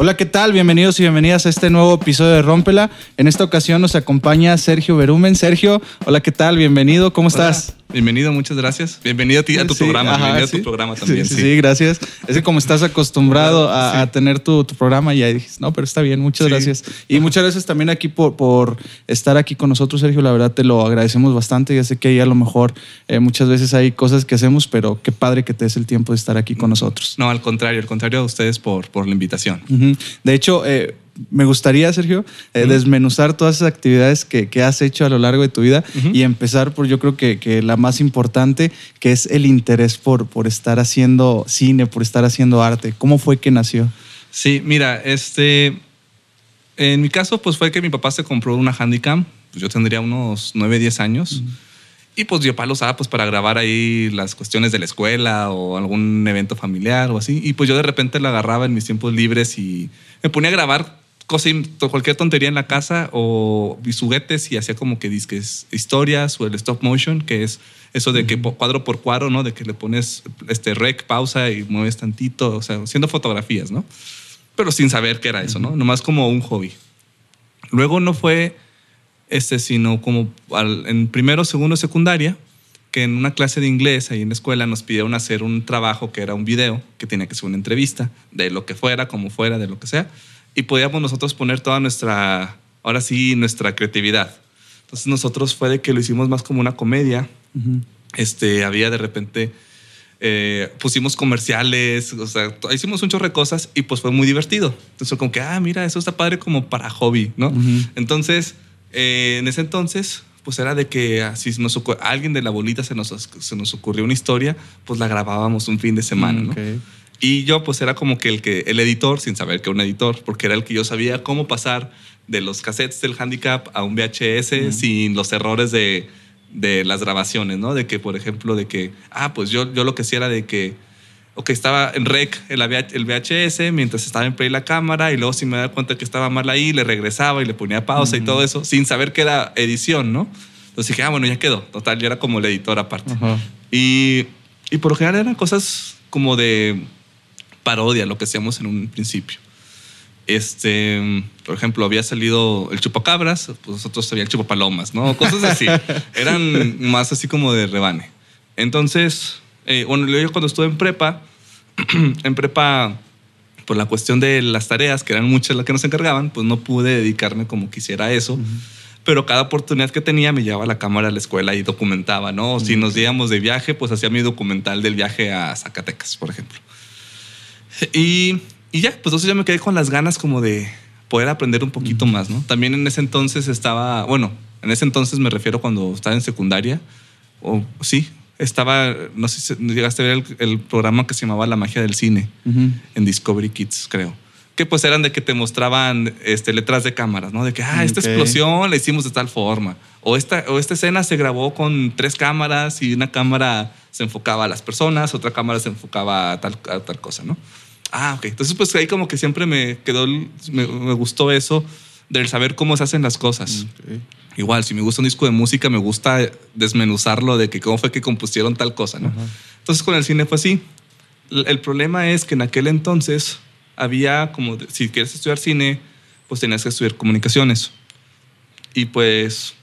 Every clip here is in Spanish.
Hola, ¿qué tal? Bienvenidos y bienvenidas a este nuevo episodio de Rómpela. En esta ocasión nos acompaña Sergio Berumen. Sergio, hola, ¿qué tal? Bienvenido, ¿cómo estás? Bienvenido, muchas gracias. Bienvenido a ti, a tu programa. Bienvenido a tu programa también. Sí, sí, gracias. Es que como estás acostumbrado a, tener tu, programa, ya dijiste, no, pero está bien, muchas gracias. Y muchas gracias también aquí por, por, estar aquí con nosotros, Sergio. La verdad te lo agradecemos bastante. Ya sé que ahí a lo mejor eh, muchas veces hay cosas que hacemos, pero qué padre que te des el tiempo de estar aquí con nosotros. No, al contrario, al contrario a ustedes por, por la invitación. De hecho, eh, me gustaría, Sergio, eh, desmenuzar todas esas actividades que, has hecho a lo largo de tu vida y empezar por, yo creo que, la más importante, que es el interés por, por estar haciendo cine, por estar haciendo arte. ¿Cómo fue que nació? Sí, mira, este, en mi caso, pues fue que mi papá se compró una Handycam, pues yo tendría unos 9, 10 años. Y pues yo lo usaba pues para grabar ahí las cuestiones de la escuela o algún evento familiar o así. Y pues yo de repente la agarraba en mis tiempos libres y me ponía a grabar cosa, cualquier tontería en la casa o mis juguetes y hacía como que disques historias o el stop motion, que es eso de que cuadro por cuadro, ¿no? De que le pones este rec, pausa y mueves tantito, o sea, haciendo fotografías, ¿no? Pero sin saber qué era eso, ¿no? Nomás como un hobby. Luego no fue este, sino como en primero, segundo, secundaria, que en una clase de inglés ahí en la escuela nos pidieron hacer un trabajo que era un video, que tenía que ser una entrevista, de lo que fuera, como fuera, de lo que sea y podíamos nosotros poner toda nuestra, ahora sí, nuestra creatividad. Entonces nosotros fue de que lo hicimos más como una comedia. este, había de repente, eh, pusimos comerciales, o sea, hicimos un chorro de cosas y pues fue muy divertido. Entonces como que, ah, mira, eso está padre como para hobby, ¿no? Entonces, eh, en ese entonces, pues era de que así nos ocurrió, alguien de la bolita se nos, se nos ocurrió una historia, pues la grabábamos un fin de semana, ¿no? Y yo pues era como que el, que el editor, sin saber que era un editor, porque era el que yo sabía cómo pasar de los cassettes del handicap a un VHS sin los errores de, de, las grabaciones, ¿no? De que, por ejemplo, de que, ah, pues yo, yo lo que hacía era de que, ok, estaba en rec el, el VHS mientras estaba en play la cámara y luego si me daba cuenta que estaba mal ahí, le regresaba y le ponía pausa y todo eso, sin saber que era edición, ¿no? Entonces dije, ah, bueno, ya quedó. Total, yo era como el editor aparte. y, y por lo general eran cosas como de parodia lo que hacíamos en un principio. Este, por ejemplo, había salido el chupacabras, pues nosotros había el chupapalomas, ¿no? Cosas así. Eran más así como de rebane. Entonces, eh, bueno, yo cuando estuve en prepa, en prepa, por la cuestión de las tareas, que eran muchas las que nos encargaban, pues no pude dedicarme como quisiera a eso. Pero cada oportunidad que tenía me llevaba la cámara a la escuela y documentaba, ¿no? Si nos íbamos de viaje, pues hacía mi documental del viaje a Zacatecas, por ejemplo. Y, y ya, pues entonces ya me quedé con las ganas como de poder aprender un poquito más, ¿no? También en ese entonces estaba, bueno, en ese entonces me refiero cuando estaba en secundaria, o sí, estaba, no sé si llegaste a ver el, programa que se llamaba La magia del cine en Discovery Kids, creo. Que pues eran de que te mostraban este, letras de cámaras, ¿no? De que, ah, esta explosión la hicimos de tal forma. O esta, o esta escena se grabó con tres cámaras y una cámara se enfocaba a las personas, otra cámara se enfocaba a tal, a tal cosa, ¿no? Ah, ok. Entonces, pues ahí como que siempre me quedó, me, gustó eso del saber cómo se hacen las cosas. Igual, si me gusta un disco de música, me gusta desmenuzarlo de que cómo fue que compusieron tal cosa, ¿no? Entonces, con el cine fue así. El problema es que en aquel entonces había como, si quieres estudiar cine, pues tenías que estudiar comunicaciones. Y pues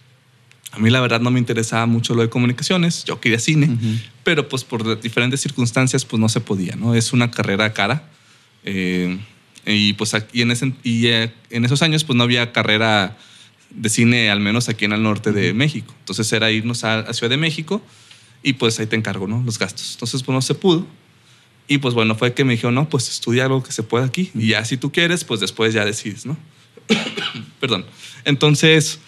a mí la verdad no me interesaba mucho lo de comunicaciones, yo quería cine, pero pues por diferentes circunstancias pues no se podía, ¿no? Es una carrera cara. Eh, y pues aquí en, ese, y, eh, en esos años pues no había carrera de cine, al menos aquí en el norte de México. Entonces era irnos a, Ciudad de México y pues ahí te encargo, ¿no? Los gastos. Entonces pues no se pudo. Y pues bueno, fue que me dijo, no, pues estudia algo que se pueda aquí. Y ya si tú quieres, pues después ya decides, ¿no? Perdón. Entonces,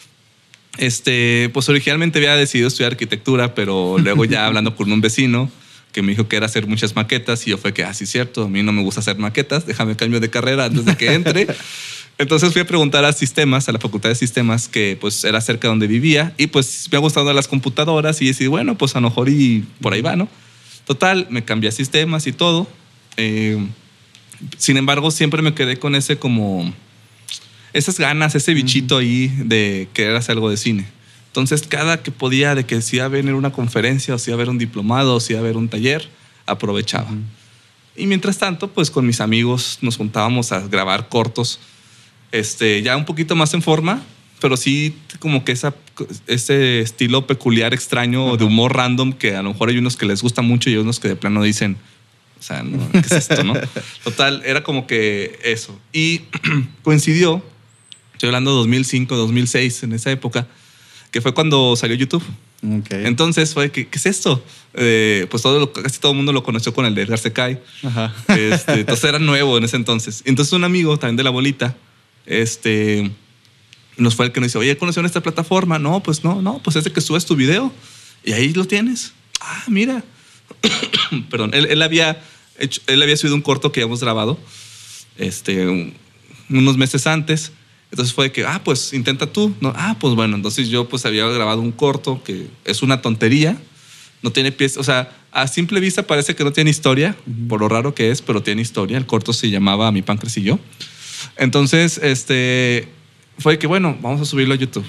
este, pues originalmente había decidido estudiar arquitectura, pero luego ya hablando con un vecino que me dijo que era hacer muchas maquetas y yo fue que, ah, sí, cierto, a mí no me gusta hacer maquetas, déjame cambio de carrera antes de que entre. Entonces fui a preguntar a sistemas, a la facultad de sistemas, que pues era cerca de donde vivía y pues me ha gustado las computadoras y decidí, bueno, pues a lo mejor y por ahí va, ¿no? Total, me cambié a sistemas y todo. Eh, sin embargo, siempre me quedé con ese como esas ganas, ese bichito ahí de querer hacer algo de cine. Entonces, cada que podía, de que si iba a venir una conferencia, o si iba a haber un diplomado, o si iba a haber un taller, aprovechaba. Y mientras tanto, pues con mis amigos nos juntábamos a grabar cortos, este, ya un poquito más en forma, pero sí como que esa, ese estilo peculiar, extraño, de humor random, que a lo mejor hay unos que les gusta mucho y hay unos que de plano dicen, o sea, ¿qué es esto, no? Total, era como que eso. Y coincidió, estoy hablando de 2005, 2006, en esa época, que fue cuando salió YouTube. Entonces fue, ¿qué, ¿qué, es esto? Eh, pues todo casi todo el mundo lo conoció con el de Edgar Secai. Este, entonces era nuevo en ese entonces. Entonces un amigo también de la bolita, este, nos fue el que nos dice, oye, ¿conocieron esta plataforma? No, pues no, no, pues es de que subes tu video y ahí lo tienes. Ah, mira. Perdón, él, él, había hecho, él había subido un corto que habíamos grabado este, unos meses antes entonces fue que, ah, pues intenta tú. No, ah, pues bueno, entonces yo pues había grabado un corto que es una tontería, no tiene pies, o sea, a simple vista parece que no tiene historia, por lo raro que es, pero tiene historia. El corto se llamaba Mi pan yo. Entonces, este, fue que, bueno, vamos a subirlo a YouTube.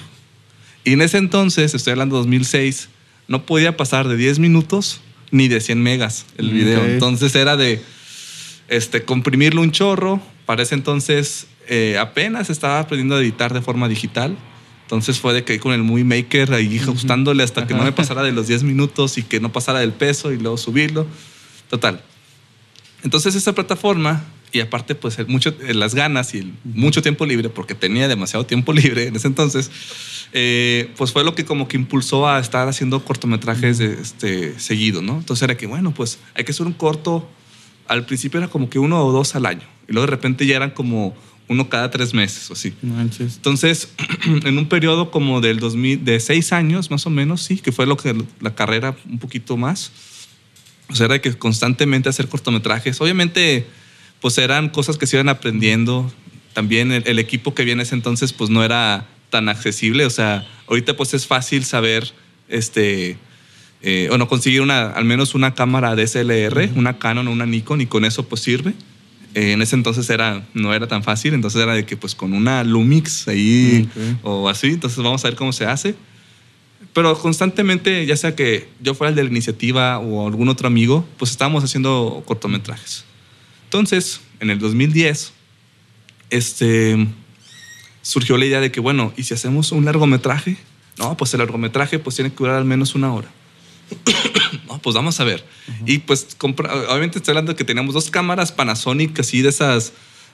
Y en ese entonces, estoy hablando de 2006, no podía pasar de 10 minutos ni de 100 megas el video. Entonces era de este, comprimirlo un chorro. Para ese entonces eh, apenas estaba aprendiendo a editar de forma digital. Entonces fue de que con el Movie Maker ahí ajustándole hasta que no me pasara de los 10 minutos y que no pasara del peso y luego subirlo. Total. Entonces esa plataforma y aparte pues mucho, las ganas y el mucho tiempo libre, porque tenía demasiado tiempo libre en ese entonces, eh, pues fue lo que como que impulsó a estar haciendo cortometrajes este, seguido, ¿no? Entonces era que, bueno, pues hay que hacer un corto, al principio era como que uno o dos al año, y luego de repente ya eran como uno cada tres meses o así. Entonces, en un periodo como del 2000, de seis años más o menos, sí, que fue lo que la carrera un poquito más. O sea, era que constantemente hacer cortometrajes. Obviamente, pues eran cosas que se iban aprendiendo. También el, equipo que viene ese entonces, pues no era tan accesible. O sea, ahorita pues es fácil saber, este, eh, o no conseguir una, al menos una cámara DSLR, una Canon o una Nikon, y con eso pues sirve. Eh, en ese entonces era, no era tan fácil, entonces era de que pues con una Lumix ahí o así, entonces vamos a ver cómo se hace. Pero constantemente, ya sea que yo fuera el de la iniciativa o algún otro amigo, pues estábamos haciendo cortometrajes. Entonces, en el 2010, este, surgió la idea de que, bueno, ¿y si hacemos un largometraje? No, pues el largometraje pues tiene que durar al menos una hora. no, pues vamos a ver. Y pues, obviamente estoy hablando que teníamos dos cámaras Panasonic, así de esas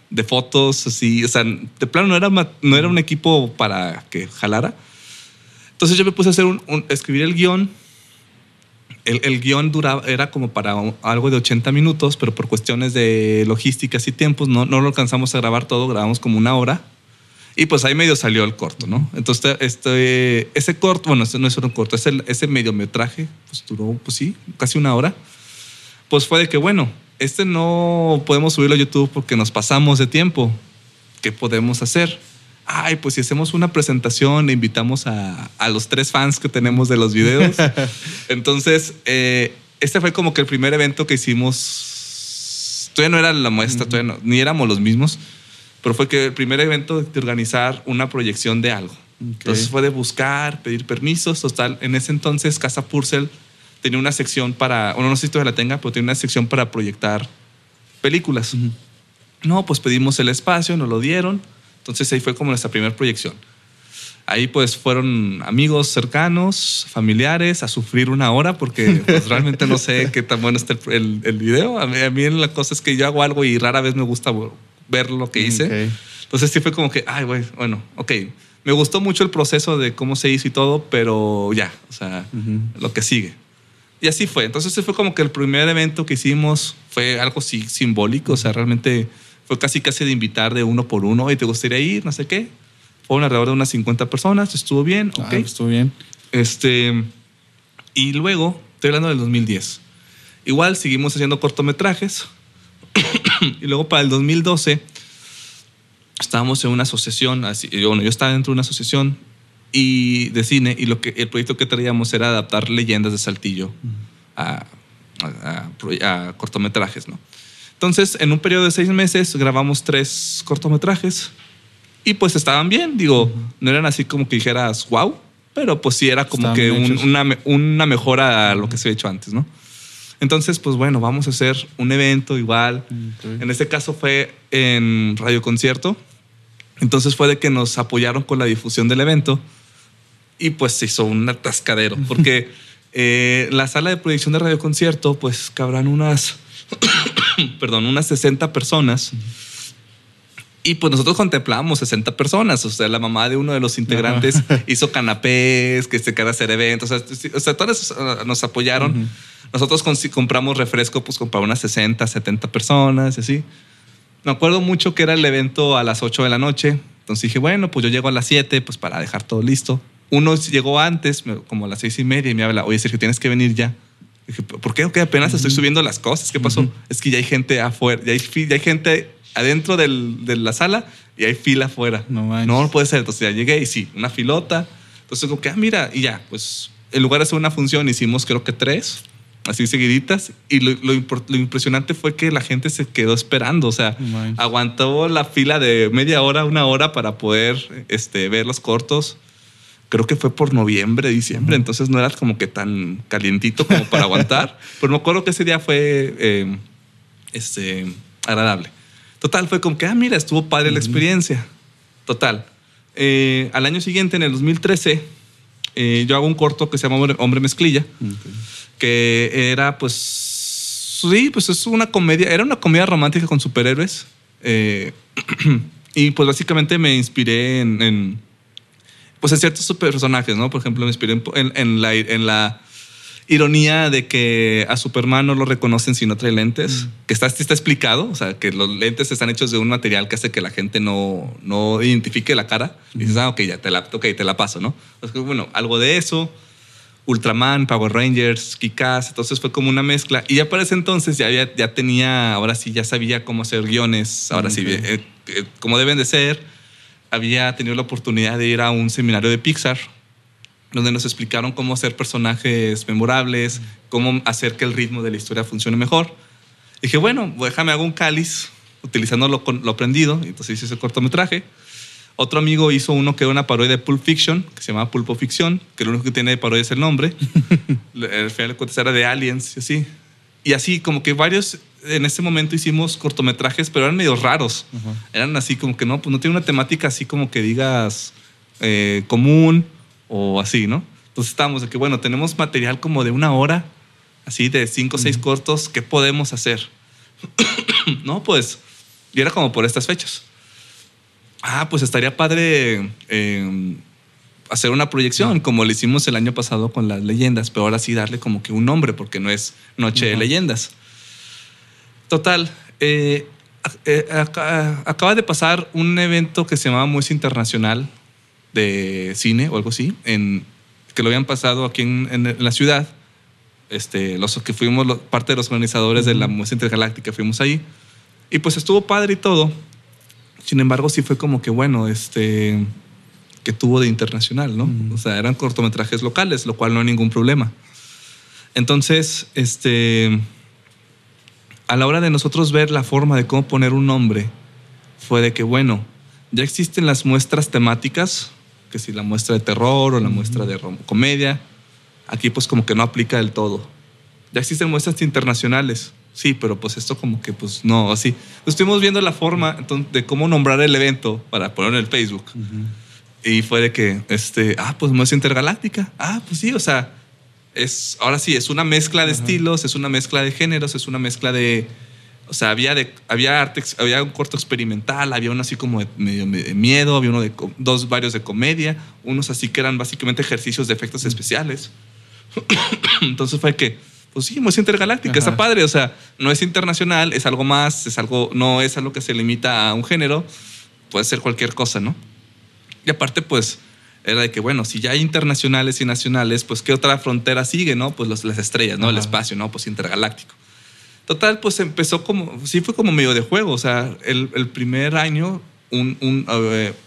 de fotos, así, o sea, de plano no era, no era un equipo para que jalara. Entonces yo me puse a hacer un, escribir el guion. El, el, guion duraba, era como para algo de 80 minutos, pero por cuestiones de logísticas y tiempos no, no lo alcanzamos a grabar todo, grabamos como una hora. Y pues ahí medio salió el corto, ¿no? Entonces, este, ese corto, bueno, ese no es un corto, ese, ese mediometraje, pues duró, pues sí, casi una hora. Pues fue de que, bueno, este no podemos subirlo a YouTube porque nos pasamos de tiempo. ¿Qué podemos hacer? Ay, pues si hacemos una presentación, e invitamos a, a los tres fans que tenemos de los videos. Entonces, eh, este fue como que el primer evento que hicimos. Todavía no era la muestra, todavía no, ni éramos los mismos pero fue que el primer evento de organizar una proyección de algo. Entonces fue de buscar, pedir permisos, total. En ese entonces Casa Purcell tenía una sección para, bueno, no sé si todavía la tenga, pero tenía una sección para proyectar películas. No, pues pedimos el espacio, nos lo dieron. Entonces ahí fue como nuestra primera proyección. Ahí pues fueron amigos cercanos, familiares, a sufrir una hora porque pues, realmente no sé qué tan bueno está el, el, video. A mí, a mí, la cosa es que yo hago algo y rara vez me gusta ver lo que hice. Entonces sí fue como que, ay, güey, bueno, ok. Me gustó mucho el proceso de cómo se hizo y todo, pero ya, o sea, lo que sigue. Y así fue. Entonces fue como que el primer evento que hicimos fue algo sí, simbólico, o sea, realmente fue casi casi de invitar de uno por uno, y te gustaría ir, no sé qué. Fue alrededor de unas 50 personas, estuvo bien, ah, ok. estuvo bien. Este, y luego, estoy hablando del 2010. Igual seguimos haciendo cortometrajes. y luego para el 2012 estábamos en una asociación, así, bueno, yo estaba dentro de una asociación y de cine y lo que, el proyecto que traíamos era adaptar leyendas de Saltillo a, cortometrajes, ¿no? Entonces, en un periodo de seis meses grabamos tres cortometrajes y pues estaban bien, digo, no eran así como que dijeras, wow, pero pues sí era como que una, una mejora a lo que se había hecho antes, ¿no? Entonces, pues bueno, vamos a hacer un evento igual. En este caso fue en Radio Concierto. Entonces fue de que nos apoyaron con la difusión del evento y pues se hizo un atascadero porque eh, la sala de proyección de Radio Concierto pues cabrán unas, perdón, unas 60 personas. Y pues nosotros contemplábamos 60 personas. O sea, la mamá de uno de los integrantes hizo canapés, que se queda hacer eventos. O sea, todos ah, nos apoyaron. Nosotros compramos refresco, pues compramos unas 60, 70 personas y así. Me acuerdo mucho que era el evento a las 8 de la noche. Entonces dije, bueno, pues yo llego a las 7, pues para dejar todo listo. Uno llegó antes, como a las seis y media, y me habla, oye, Sergio, tienes que venir ya. Dije, ¿por qué? Ok, apenas estoy subiendo las cosas. ¿Qué pasó? Es que ya hay gente afuera, ya hay, ya hay gente adentro del, de la sala y hay fila afuera. No, no puede ser. Entonces ya llegué y sí, una filota. Entonces, como que, ah, mira, y ya, pues en lugar de hacer una función, hicimos creo que tres así seguiditas. Y lo, lo, impresionante fue que la gente se quedó esperando, o sea, aguantó la fila de media hora, una hora para poder este, ver los cortos. Creo que fue por noviembre, diciembre, entonces no era como que tan calientito como para aguantar. Pero me acuerdo que ese día fue eh, este, agradable. Total, fue como que, ah, mira, estuvo padre la experiencia. Total. Eh, al año siguiente, en el 2013, eh, yo hago un corto que se llama Hombre Mezclilla que era pues, sí, pues es una comedia, era una comedia romántica con superhéroes. Eh, y pues básicamente me inspiré en, pues en ciertos personajes, ¿no? Por ejemplo, me inspiré en, la, en la ironía de que a Superman no lo reconocen si no trae lentes, que está, está explicado, o sea, que los lentes están hechos de un material que hace que la gente no, no identifique la cara. Y dices, ah, ok, ya te la, okay, te la paso, ¿no? bueno, algo de eso. Ultraman, Power Rangers, Kikaz, entonces fue como una mezcla. Y ya para ese entonces ya, ya tenía, ahora sí, ya sabía cómo hacer guiones, ahora sí, eh, eh, como deben de ser. Había tenido la oportunidad de ir a un seminario de Pixar, donde nos explicaron cómo hacer personajes memorables, cómo hacer que el ritmo de la historia funcione mejor. dije, bueno, déjame hago un cáliz utilizando lo, lo aprendido. Entonces hice ese cortometraje. Otro amigo hizo uno que era una parodia de Pulp Fiction, que se llama Pulpo Ficción, que lo único que tiene de parodia es el nombre. el final de cuentas era de Aliens y así. Y así, como que varios, en ese momento hicimos cortometrajes, pero eran medio raros. Eran así como que no, pues no tiene una temática así como que digas eh, común o así, ¿no? Entonces estábamos de que, bueno, tenemos material como de una hora, así de cinco o seis cortos, ¿qué podemos hacer? no, pues, y era como por estas fechas ah, pues estaría padre em, hacer una proyección, como lo hicimos el año pasado con las leyendas, pero ahora sí darle como que un nombre, porque no es Noche de Leyendas. Total, eh, eh, acaba de pasar un evento que se llamaba Muestra Internacional de Cine o algo así, en, que lo habían pasado aquí en, la ciudad. Este, los que fuimos parte de los organizadores de la muestra intergaláctica, fuimos ahí. Y pues estuvo padre y todo, sin embargo, sí fue como que, bueno, este, que tuvo de internacional, ¿no? O sea, eran cortometrajes locales, lo cual no hay ningún problema. Entonces, este, a la hora de nosotros ver la forma de cómo poner un nombre, fue de que, bueno, ya existen las muestras temáticas, que si la muestra de terror o la muestra de comedia, aquí pues como que no aplica del todo. Ya existen muestras internacionales, sí, pero pues esto como que pues no, así. Estuvimos viendo la forma de cómo nombrar el evento para ponerlo en el Facebook. Y fue de que, este, ah, pues es intergaláctica. Ah, pues sí, o sea, es, ahora sí, es una mezcla de estilos, es una mezcla de géneros, es una mezcla de, o sea, había, de, había arte, había un corto experimental, había uno así como de, medio de miedo, había uno de, dos varios de comedia, unos así que eran básicamente ejercicios de efectos especiales. Entonces fue que, pues sí, es intergaláctica, está padre, o sea, no es internacional, es algo más, es algo, no es algo que se limita a un género, puede ser cualquier cosa, ¿no? Y aparte, pues, era de que, bueno, si ya hay internacionales y nacionales, pues, ¿qué otra frontera sigue, no? Pues las estrellas, ¿no? El espacio, ¿no? Pues intergaláctico. Total, pues empezó como, sí fue como medio de juego, o sea, el, primer año un,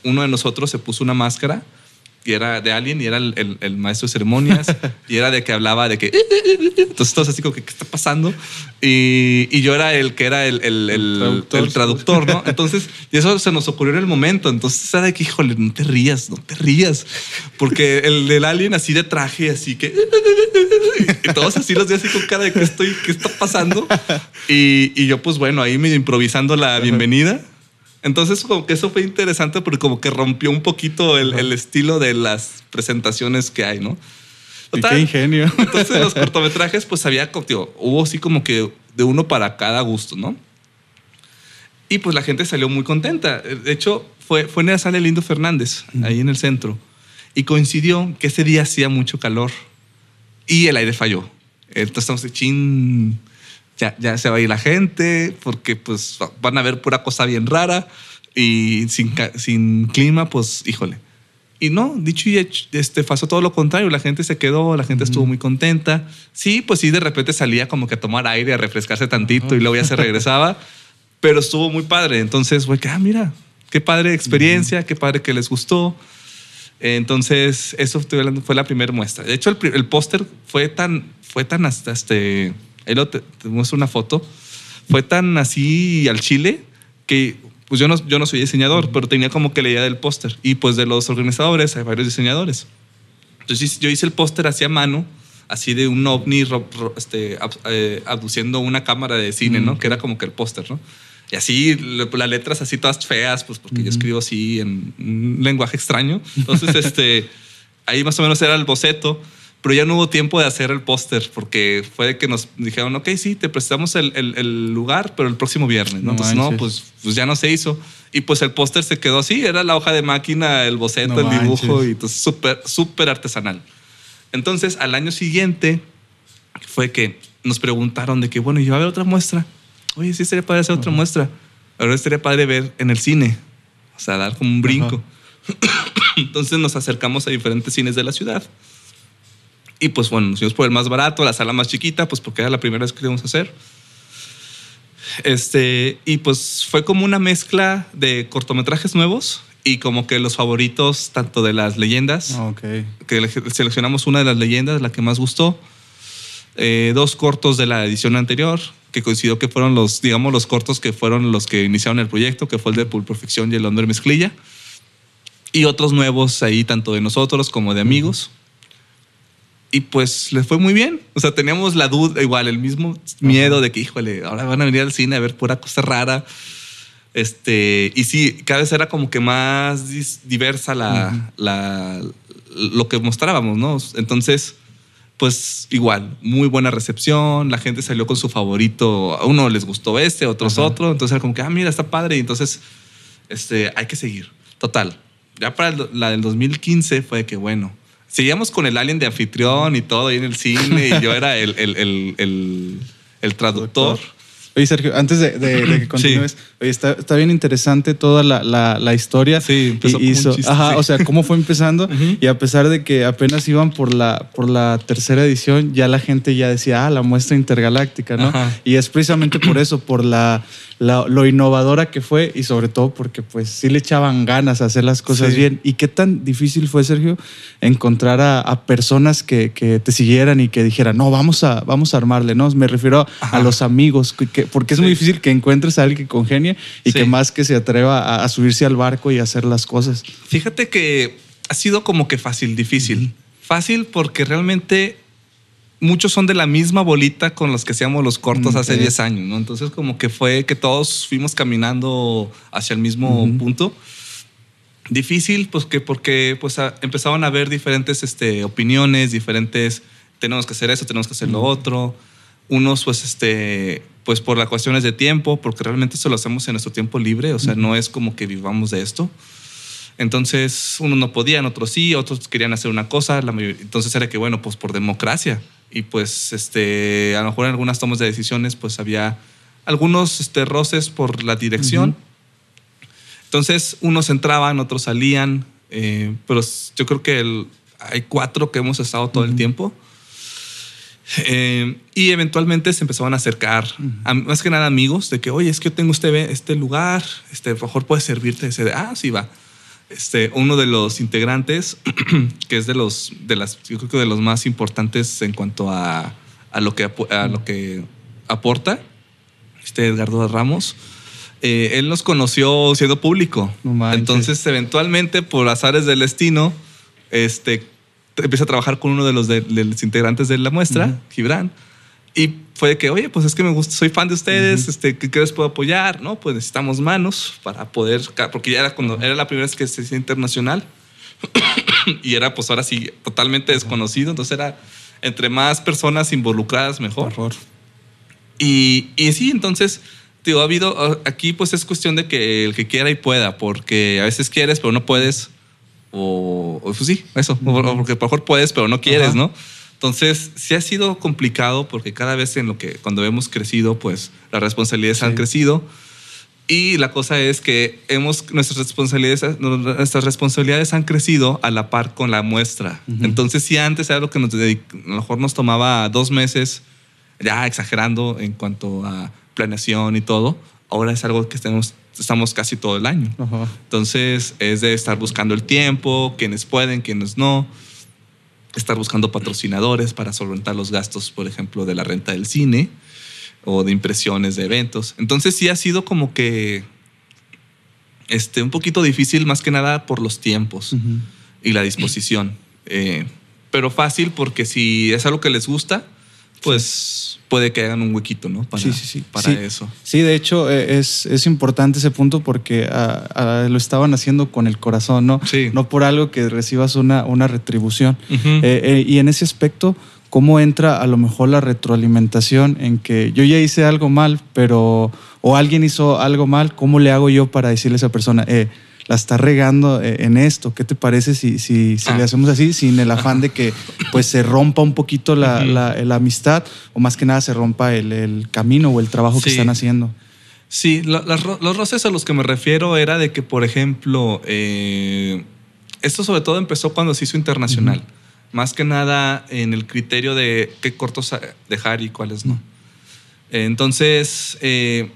uno de nosotros se puso una máscara y era de Alien y era el, el, maestro de ceremonias y era de que hablaba de que entonces todos así como que qué está pasando y, y yo era el que era el, el traductor. traductor. no entonces y eso se nos ocurrió en el momento entonces era de que híjole no te rías no te rías porque el del Alien así de traje así que y todos así los días así con cara de que estoy qué está pasando y, y yo pues bueno ahí medio improvisando la bienvenida entonces, como que eso fue interesante porque como que rompió un poquito el, estilo de las presentaciones que hay, ¿no? qué ingenio. Entonces, los cortometrajes, pues había, tío, hubo así como que de uno para cada gusto, ¿no? Y pues la gente salió muy contenta. De hecho, fue, fue en la sala Lindo Fernández, ahí en el centro. Y coincidió que ese día hacía mucho calor y el aire falló. Entonces estamos de chin, ya, ya se va a ir la gente porque pues van a ver pura cosa bien rara y sin, sin clima, pues híjole. Y no, dicho y hecho, este, pasó todo lo contrario. La gente se quedó, la gente estuvo muy contenta. Sí, pues sí, de repente salía como que a tomar aire, a refrescarse tantito y luego ya se regresaba. pero estuvo muy padre. Entonces, güey, ah, mira, qué padre experiencia, qué padre que les gustó. Entonces, eso fue la primera muestra. De hecho, el, el póster fue tan, fue tan hasta este ahí te, muestro una foto, fue tan así al chile que pues yo no, yo no soy diseñador, pero tenía como que la idea del póster. Y pues de los organizadores hay varios diseñadores. Entonces yo hice el póster así a mano, así de un ovni este, eh, abduciendo una cámara de cine, ¿no? Que era como que el póster, ¿no? Y así, las letras así todas feas, pues porque yo escribo así en un lenguaje extraño. Entonces, este, ahí más o menos era el boceto pero ya no hubo tiempo de hacer el póster porque fue que nos dijeron, ok, sí, te prestamos el, el, lugar, pero el próximo viernes. ¿no? Entonces, no, pues, pues ya no se hizo. Y pues el póster se quedó así, era la hoja de máquina, el boceto, el dibujo, y entonces súper, súper artesanal. Entonces, al año siguiente fue que nos preguntaron de que, bueno, ¿y va a haber otra muestra? Oye, sí sería padre hacer otra muestra. Ahora estaría padre ver en el cine, o sea, dar como un brinco. Entonces nos acercamos a diferentes cines de la ciudad y pues bueno, nos fuimos por el más barato, la sala más chiquita, pues porque era la primera vez que íbamos a hacer. Este, y pues fue como una mezcla de cortometrajes nuevos y como que los favoritos tanto de las leyendas. Ah, que seleccionamos una de las leyendas, la que más gustó. Eh, dos cortos de la edición anterior, que coincidió que fueron los, digamos, los cortos que fueron los que iniciaron el proyecto, que fue el de Pulp Perfección y el Londres Mezclilla. Y otros nuevos ahí, tanto de nosotros como de amigos y pues les fue muy bien. O sea, teníamos la duda, igual, el mismo miedo de que, híjole, ahora van a venir al cine a ver pura cosa rara. Este, y sí, cada vez era como que más diversa la, la, lo que mostrábamos, ¿no? Entonces, pues igual, muy buena recepción, la gente salió con su favorito, a uno les gustó este, a otros otro, entonces era como que, ah, mira, está padre, y entonces, este, hay que seguir. Total. Ya para la del 2015 fue que, bueno, seguíamos con el alien de anfitrión y todo ahí en el cine y yo era el, el, el, el traductor. Oye, Sergio, antes de, que continúes, oye, está, está, bien interesante toda la, la, la historia. Sí, empezó hizo, Ajá, o sea, cómo fue empezando. Y a pesar de que apenas iban por la, por la tercera edición, ya la gente ya decía, ah, la muestra intergaláctica, ¿no? Y es precisamente por eso, por la lo innovadora que fue y sobre todo porque pues sí le echaban ganas a hacer las cosas bien. ¿Y qué tan difícil fue, Sergio, encontrar a, personas que, que, te siguieran y que dijeran, no, vamos a, vamos a armarle, ¿no? Me refiero a los amigos, que, porque es muy difícil que encuentres a alguien que congenie y que más que se atreva a, subirse al barco y hacer las cosas. Fíjate que ha sido como que fácil, difícil. Fácil porque realmente muchos son de la misma bolita con los que hacíamos los cortos hace 10 años, ¿no? Entonces como que fue que todos fuimos caminando hacia el mismo punto. Difícil, pues que porque pues empezaban a haber diferentes este, opiniones, diferentes, tenemos que hacer eso, tenemos que hacer lo otro. Unos pues este, pues por las cuestiones de tiempo, porque realmente eso lo hacemos en nuestro tiempo libre, o sea, no es como que vivamos de esto. Entonces, unos no podían, otros sí, otros querían hacer una cosa, la entonces era que, bueno, pues por democracia, y pues este, a lo mejor en algunas tomas de decisiones pues había algunos este, roces por la dirección. Entonces unos entraban, otros salían, eh, pero yo creo que hay cuatro que hemos estado todo el tiempo. Eh, y eventualmente se empezaban a acercar, más que nada amigos, de que, oye, es que yo tengo este, este lugar, este, a mejor puede servirte. Ese de, ah, sí va. Este, uno de los integrantes, que es de los, de las, yo creo que de los más importantes en cuanto a, a lo, que, a lo que aporta, este Edgardo Ramos, eh, él nos conoció siendo público. Entonces, eventualmente, por azares del destino, este, empieza a trabajar con uno de los, de, los integrantes de la muestra, Gibran. Y fue de que, oye, pues es que me gusta, soy fan de ustedes, este, ¿qué, les puedo apoyar? No, pues necesitamos manos para poder, porque ya era cuando era la primera vez que se hacía internacional y era pues ahora sí totalmente desconocido, entonces era entre más personas involucradas mejor. mejor. Y, y sí, entonces, digo, ha habido, aquí pues es cuestión de que el que quiera y pueda, porque a veces quieres pero no puedes, o, pues sí, eso, porque a lo mejor puedes pero no quieres, ¿no? Entonces, sí ha sido complicado porque cada vez en lo que, cuando hemos crecido, pues las responsabilidades han crecido. Y la cosa es que hemos, nuestras, responsabilidades, nuestras responsabilidades han crecido a la par con la muestra. Entonces, si antes era lo que nos a lo mejor nos tomaba dos meses ya exagerando en cuanto a planeación y todo, ahora es algo que tenemos, estamos casi todo el año. Entonces es de estar buscando el tiempo, quienes pueden, quienes no, estar buscando patrocinadores para solventar los gastos, por ejemplo, de la renta del cine o de impresiones de eventos. Entonces sí ha sido como que este, un poquito difícil más que nada por los tiempos y la disposición. Eh, pero fácil porque si es algo que les gusta, pues puede que hagan un huequito, ¿no? Para, sí, sí, sí. Para eso. Sí, de hecho eh, es, es, importante ese punto porque ah, ah, lo estaban haciendo con el corazón, ¿no? Sí. No por algo que recibas una, una retribución. Eh, eh, y en ese aspecto, ¿cómo entra a lo mejor la retroalimentación en que yo ya hice algo mal, pero o alguien hizo algo mal, ¿cómo le hago yo para decirle a esa persona, eh, la está regando eh, en esto. ¿Qué te parece si, si, si le ah. hacemos así, sin el afán de que pues se rompa un poquito la, la, amistad o más que nada se rompa el, el camino o el trabajo que están haciendo? Sí, los roces a los que me refiero era de que, por ejemplo, eh, esto sobre todo empezó cuando se hizo internacional. Más que nada en el criterio de qué cortos dejar y cuáles no. Entonces, eh,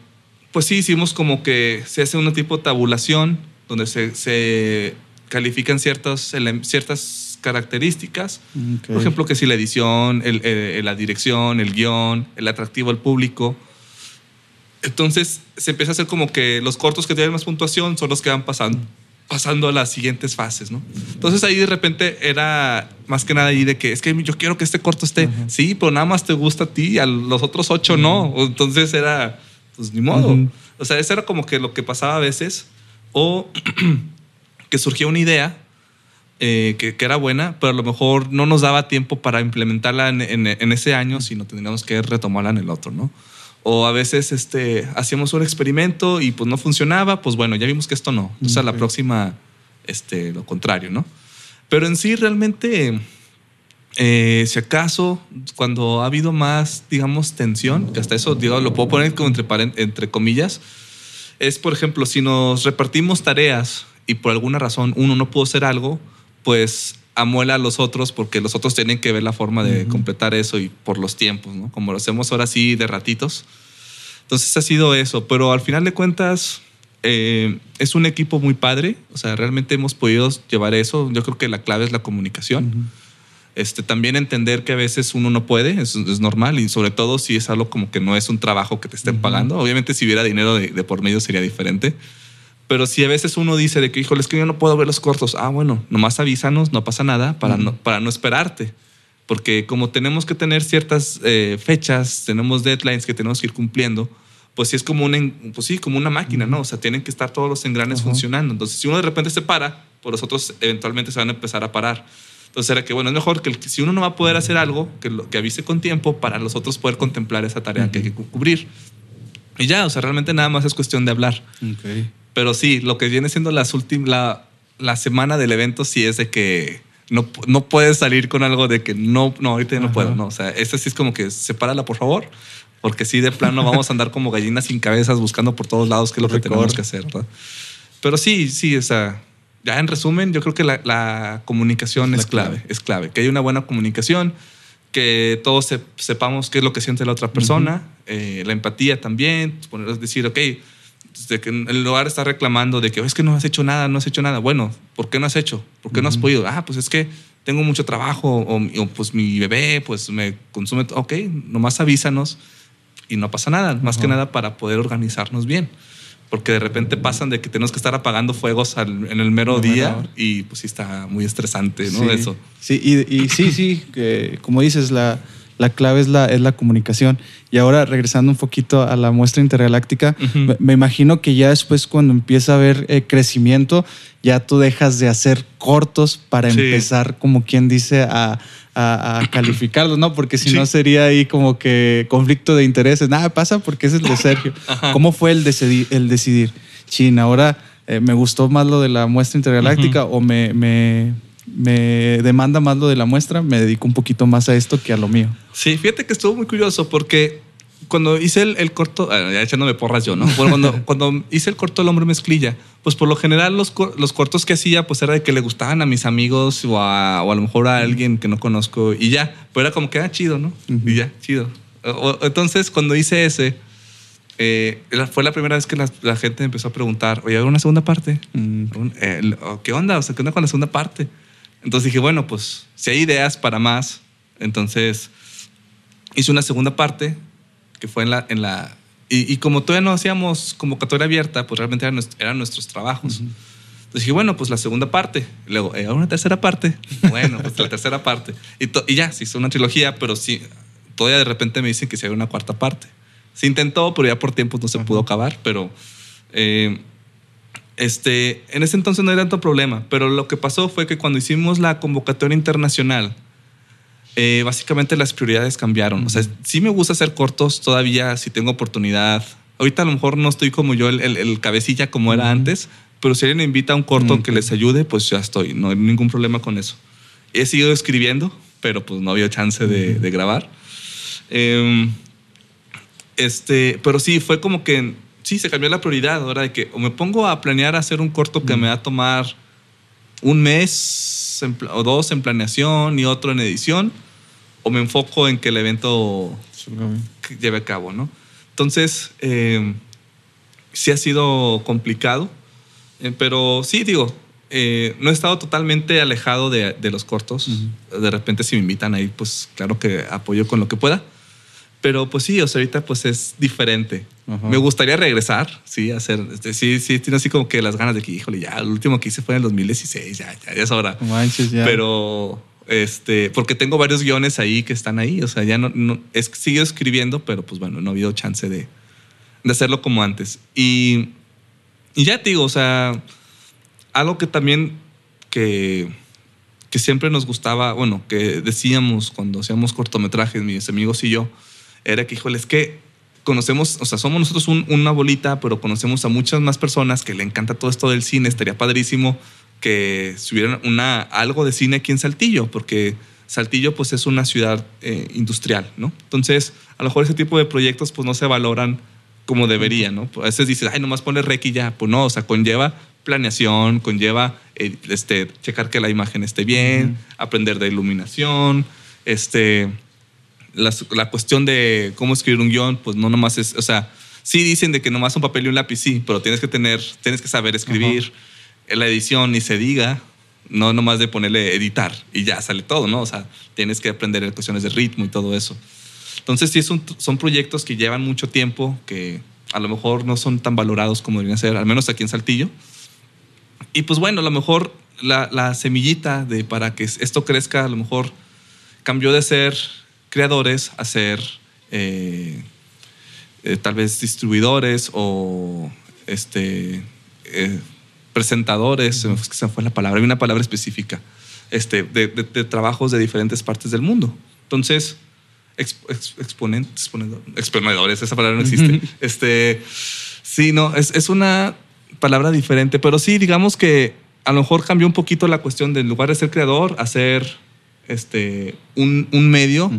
pues sí, hicimos como que se hace un tipo de tabulación donde se, califican ciertas, ciertas características. Por ejemplo, que si la edición, la dirección, el guion, el atractivo al público. Entonces se empieza a hacer como que los cortos que tienen más puntuación son los que van pasando, pasando a las siguientes fases, ¿no? Entonces ahí de repente era más que nada ahí de que es que yo quiero que este corto esté, sí, pero nada más te gusta a ti, a los otros ocho no. Entonces era, pues ni modo. O sea, eso era como que lo que pasaba a veces o que surgió una idea eh, que, era buena, pero a lo mejor no nos daba tiempo para implementarla en, ese año, sino tendríamos que retomarla en el otro, ¿no? O a veces este, hacíamos un experimento y pues no funcionaba, pues bueno, ya vimos que esto no. Entonces a la próxima, este, lo contrario, ¿no? Pero en sí realmente, eh, si acaso, cuando ha habido más, digamos, tensión, que hasta eso, digo, lo puedo poner como entre, entre comillas, es, por ejemplo, si nos repartimos tareas y por alguna razón uno no pudo hacer algo, pues amuela a los otros porque los otros tienen que ver la forma de completar eso y por los tiempos, ¿no? Como lo hacemos ahora sí de ratitos. Entonces ha sido eso, pero al final de cuentas eh, es un equipo muy padre, o sea, realmente hemos podido llevar eso. Yo creo que la clave es la comunicación. Este, también entender que a veces uno no puede, es, es, normal y sobre todo si es algo como que no es un trabajo que te estén pagando. Obviamente si hubiera dinero de, por medio sería diferente. Pero si a veces uno dice de que, híjole, es que yo no puedo ver los cortos, ah, bueno, nomás avísanos, no pasa nada para, no, para no esperarte. Porque como tenemos que tener ciertas eh, fechas, tenemos deadlines que tenemos que ir cumpliendo, pues sí es como una, pues sí, como una máquina, ¿no? O sea, tienen que estar todos los engranes funcionando. Entonces, si uno de repente se para, pues los otros eventualmente se van a empezar a parar. Entonces era que, bueno, es mejor que, si uno no va a poder hacer algo, que, lo, que avise con tiempo para los otros poder contemplar esa tarea que hay que cubrir. Y ya, o sea, realmente nada más es cuestión de hablar. Pero sí, lo que viene siendo las últimas, la, la, semana del evento sí es de que no, no puedes salir con algo de que no, no, ahorita no puedo. No, o sea, este sí es como que sepárala, por favor. Porque sí, de plano vamos a andar como gallinas sin cabezas buscando por todos lados qué es lo que tenemos que hacer. Pero sí, sí, o sea, ya en resumen, yo creo que la, comunicación es, clave, es clave. Que haya una buena comunicación, que todos sepamos qué es lo que siente la otra persona, eh, la empatía también, poner, decir, ok, de que el lugar está reclamando de que es que no has hecho nada, no has hecho nada. Bueno, ¿por qué no has hecho? ¿Por qué no has podido? Ah, pues es que tengo mucho trabajo o, pues mi bebé pues me consume. Ok, nomás avísanos y no pasa nada. Más que nada para poder organizarnos bien. Porque de repente pasan de que tenemos que estar apagando fuegos en el mero día y pues sí está muy estresante, ¿no? Eso. Sí, y, sí, sí, que como dices, la, la clave es la, es la comunicación. Y ahora, regresando un poquito a la muestra intergaláctica, me, imagino que ya después, cuando empieza a haber eh, crecimiento, ya tú dejas de hacer cortos para empezar, como quien dice, a, a, calificarlos, ¿no? Porque si no sería ahí como que conflicto de intereses. Nada pasa porque es el de Sergio. ¿Cómo fue el decidir? El decidir? Chin, ahora eh, me gustó más lo de la muestra intergaláctica o me, me me demanda más lo de la muestra, me dedico un poquito más a esto que a lo mío. Sí, fíjate que estuvo muy curioso porque cuando hice el, corto, ah, ya echándome porras yo, ¿no? cuando, cuando hice el corto El hombre mezclilla, pues por lo general los, los cortos que hacía pues era de que le gustaban a mis amigos o a, o a lo mejor a alguien que no conozco y ya, pero era como que era chido, ¿no? Y ya, chido. entonces cuando hice ese, eh, fue la primera vez que la, gente empezó a preguntar, oye, ¿hay una segunda parte? Mm. ¿Qué onda? O sea, ¿qué onda con la segunda parte? Entonces dije, bueno, pues si hay ideas para más, entonces hice una segunda parte que fue en la... En la y, como todavía no hacíamos convocatoria abierta, pues realmente eran, nuestros, trabajos. Entonces dije, bueno, pues la segunda parte. Y luego, ¿hay una tercera parte? Bueno, pues la tercera parte. Y, y ya, se hizo una trilogía, pero sí, todavía de repente me dicen que se hay una cuarta parte. Se intentó, pero ya por tiempo no se pudo acabar, pero... Eh, este, en ese entonces no era tanto problema, pero lo que pasó fue que cuando hicimos la convocatoria internacional, eh, básicamente las prioridades cambiaron. O sea, sí me gusta hacer cortos todavía si tengo oportunidad. Ahorita a lo mejor no estoy como yo, el, cabecilla como era antes, pero si alguien me invita a un corto que les ayude, pues ya estoy, no hay ningún problema con eso. He seguido escribiendo, pero pues no había chance de, grabar. Em, este, pero sí, fue como que sí, se cambió la prioridad ahora de que o me pongo a planear hacer un corto que me va a tomar un mes o dos en planeación y otro en edición, o me enfoco en que el evento lleve a cabo, ¿no? Entonces, eh, sí ha sido complicado, eh, pero sí, digo, eh, no he estado totalmente alejado de, los cortos. De repente, si me invitan ahí, pues claro que apoyo con lo que pueda. Pero pues sí, o sea, ahorita pues es diferente. Me gustaría regresar, sí, hacer, este, sí, sí, tiene así como que las ganas de que, híjole, ya, el último que hice fue en el 2016, ya, ya, ya es hora. Manches, ya. Pero, este, porque tengo varios guiones ahí que están ahí, o sea, ya no, no es, sigo escribiendo, pero pues bueno, no ha habido chance de, de hacerlo como antes. Y, y ya te digo, o sea, algo que también que, que siempre nos gustaba, bueno, que decíamos cuando hacíamos cortometrajes, mis amigos y yo, era que, híjole, es que conocemos, o sea, somos nosotros una bolita, pero conocemos a muchas más personas que le encanta todo esto del cine. Estaría padrísimo que hubiera una, algo de cine aquí en Saltillo, porque Saltillo pues es una ciudad eh, industrial, ¿no? Entonces, a lo mejor ese tipo de proyectos pues no se valoran como deberían, ¿no? A veces dices, ay, nomás ponle rec y ya. Pues no, o sea, conlleva planeación, conlleva eh, este, checar que la imagen esté bien, aprender de iluminación, este la, cuestión de cómo escribir un guion, pues no nomás es, o sea, sí dicen de que nomás un papel y un lápiz, sí, pero tienes que tener, tienes que saber escribir. En la edición ni se diga, no nomás de ponerle editar y ya sale todo, ¿no? O sea, tienes que aprender cuestiones de ritmo y todo eso. Entonces, sí, son, son proyectos que llevan mucho tiempo, que a lo mejor no son tan valorados como deberían ser, al menos aquí en Saltillo. Y pues bueno, a lo mejor la, la semillita de para que esto crezca, a lo mejor cambió de ser creadores a ser eh, eh, tal vez distribuidores o este, eh, presentadores, esa fue la palabra, hay una palabra específica, este, de, trabajos de diferentes partes del mundo. Entonces, exponentes, exponedores, esa palabra no existe. este, sí, no, es, es, una palabra diferente, pero sí, digamos que a lo mejor cambió un poquito la cuestión de lugar de ser creador a ser este, un, un medio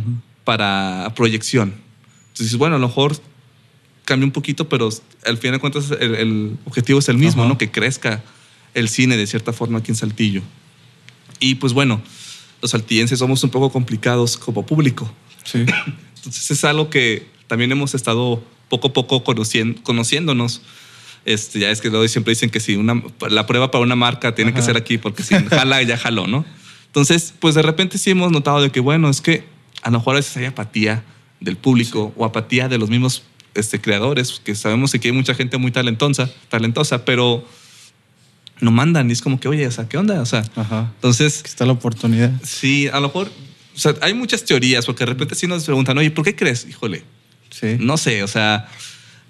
para proyección. Entonces, bueno, a lo mejor cambia un poquito, pero al final de cuentas el, objetivo es el mismo, ¿no? Que crezca el cine de cierta forma aquí en Saltillo. Y pues bueno, los saltillenses somos un poco complicados como público. Sí. Entonces es algo que también hemos estado poco a poco conociendo, conociéndonos. Este, ya es que siempre dicen que si una, la prueba para una marca tiene que ser aquí, porque si jala, ya jaló, ¿no? Entonces, pues de repente sí hemos notado de que, bueno, es que a lo mejor a veces hay apatía del público o apatía de los mismos este, creadores, que sabemos que hay mucha gente muy talentosa, talentosa, pero no mandan y es como que, oye, o sea, ¿qué onda? O sea, entonces... Aquí está la oportunidad. Sí, a lo mejor, o sea, hay muchas teorías, porque de repente sí nos preguntan, oye, ¿por qué crees? Híjole, sí. no sé, o sea,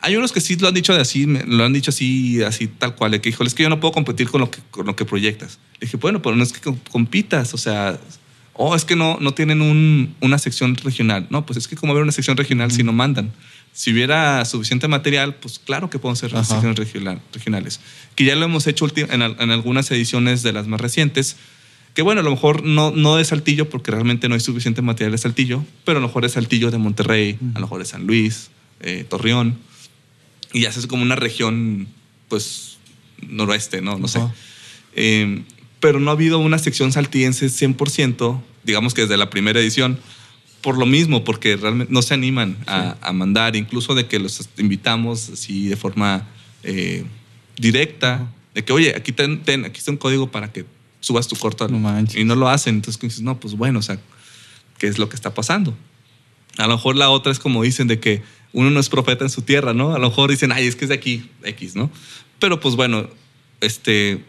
hay unos que sí lo han dicho así, lo han dicho así, así tal cual, de que, híjole, es que yo no puedo competir con lo que, con lo que proyectas. Le dije, bueno, pero no es que compitas, o sea, oh, es que no, no tienen un, una sección regional. No, pues es que como haber una sección regional si no mandan. Si hubiera suficiente material, pues claro que pueden ser secciones regionales. Que ya lo hemos hecho en, en, algunas ediciones de las más recientes. Que bueno, a lo mejor no, no de Saltillo, porque realmente no hay suficiente material de Saltillo, pero a lo mejor es Saltillo de Monterrey, a lo mejor es San Luis, eh, Torreón. Y ya es como una región, pues, noroeste, ¿no? No sé. Eh, pero no ha habido una sección saltillense 100%, digamos que desde la primera edición, por lo mismo, porque realmente no se animan a, mandar, incluso de que los invitamos así de forma eh, directa, de que, oye, aquí, ten, aquí está un código para que subas tu corto. y no lo hacen. Entonces dices, no, pues bueno, o sea, ¿qué es lo que está pasando? A lo mejor la otra es como dicen de que uno no es profeta en su tierra, ¿no? A lo mejor dicen, ay, es que es de aquí, X, ¿no? Pero pues bueno, este,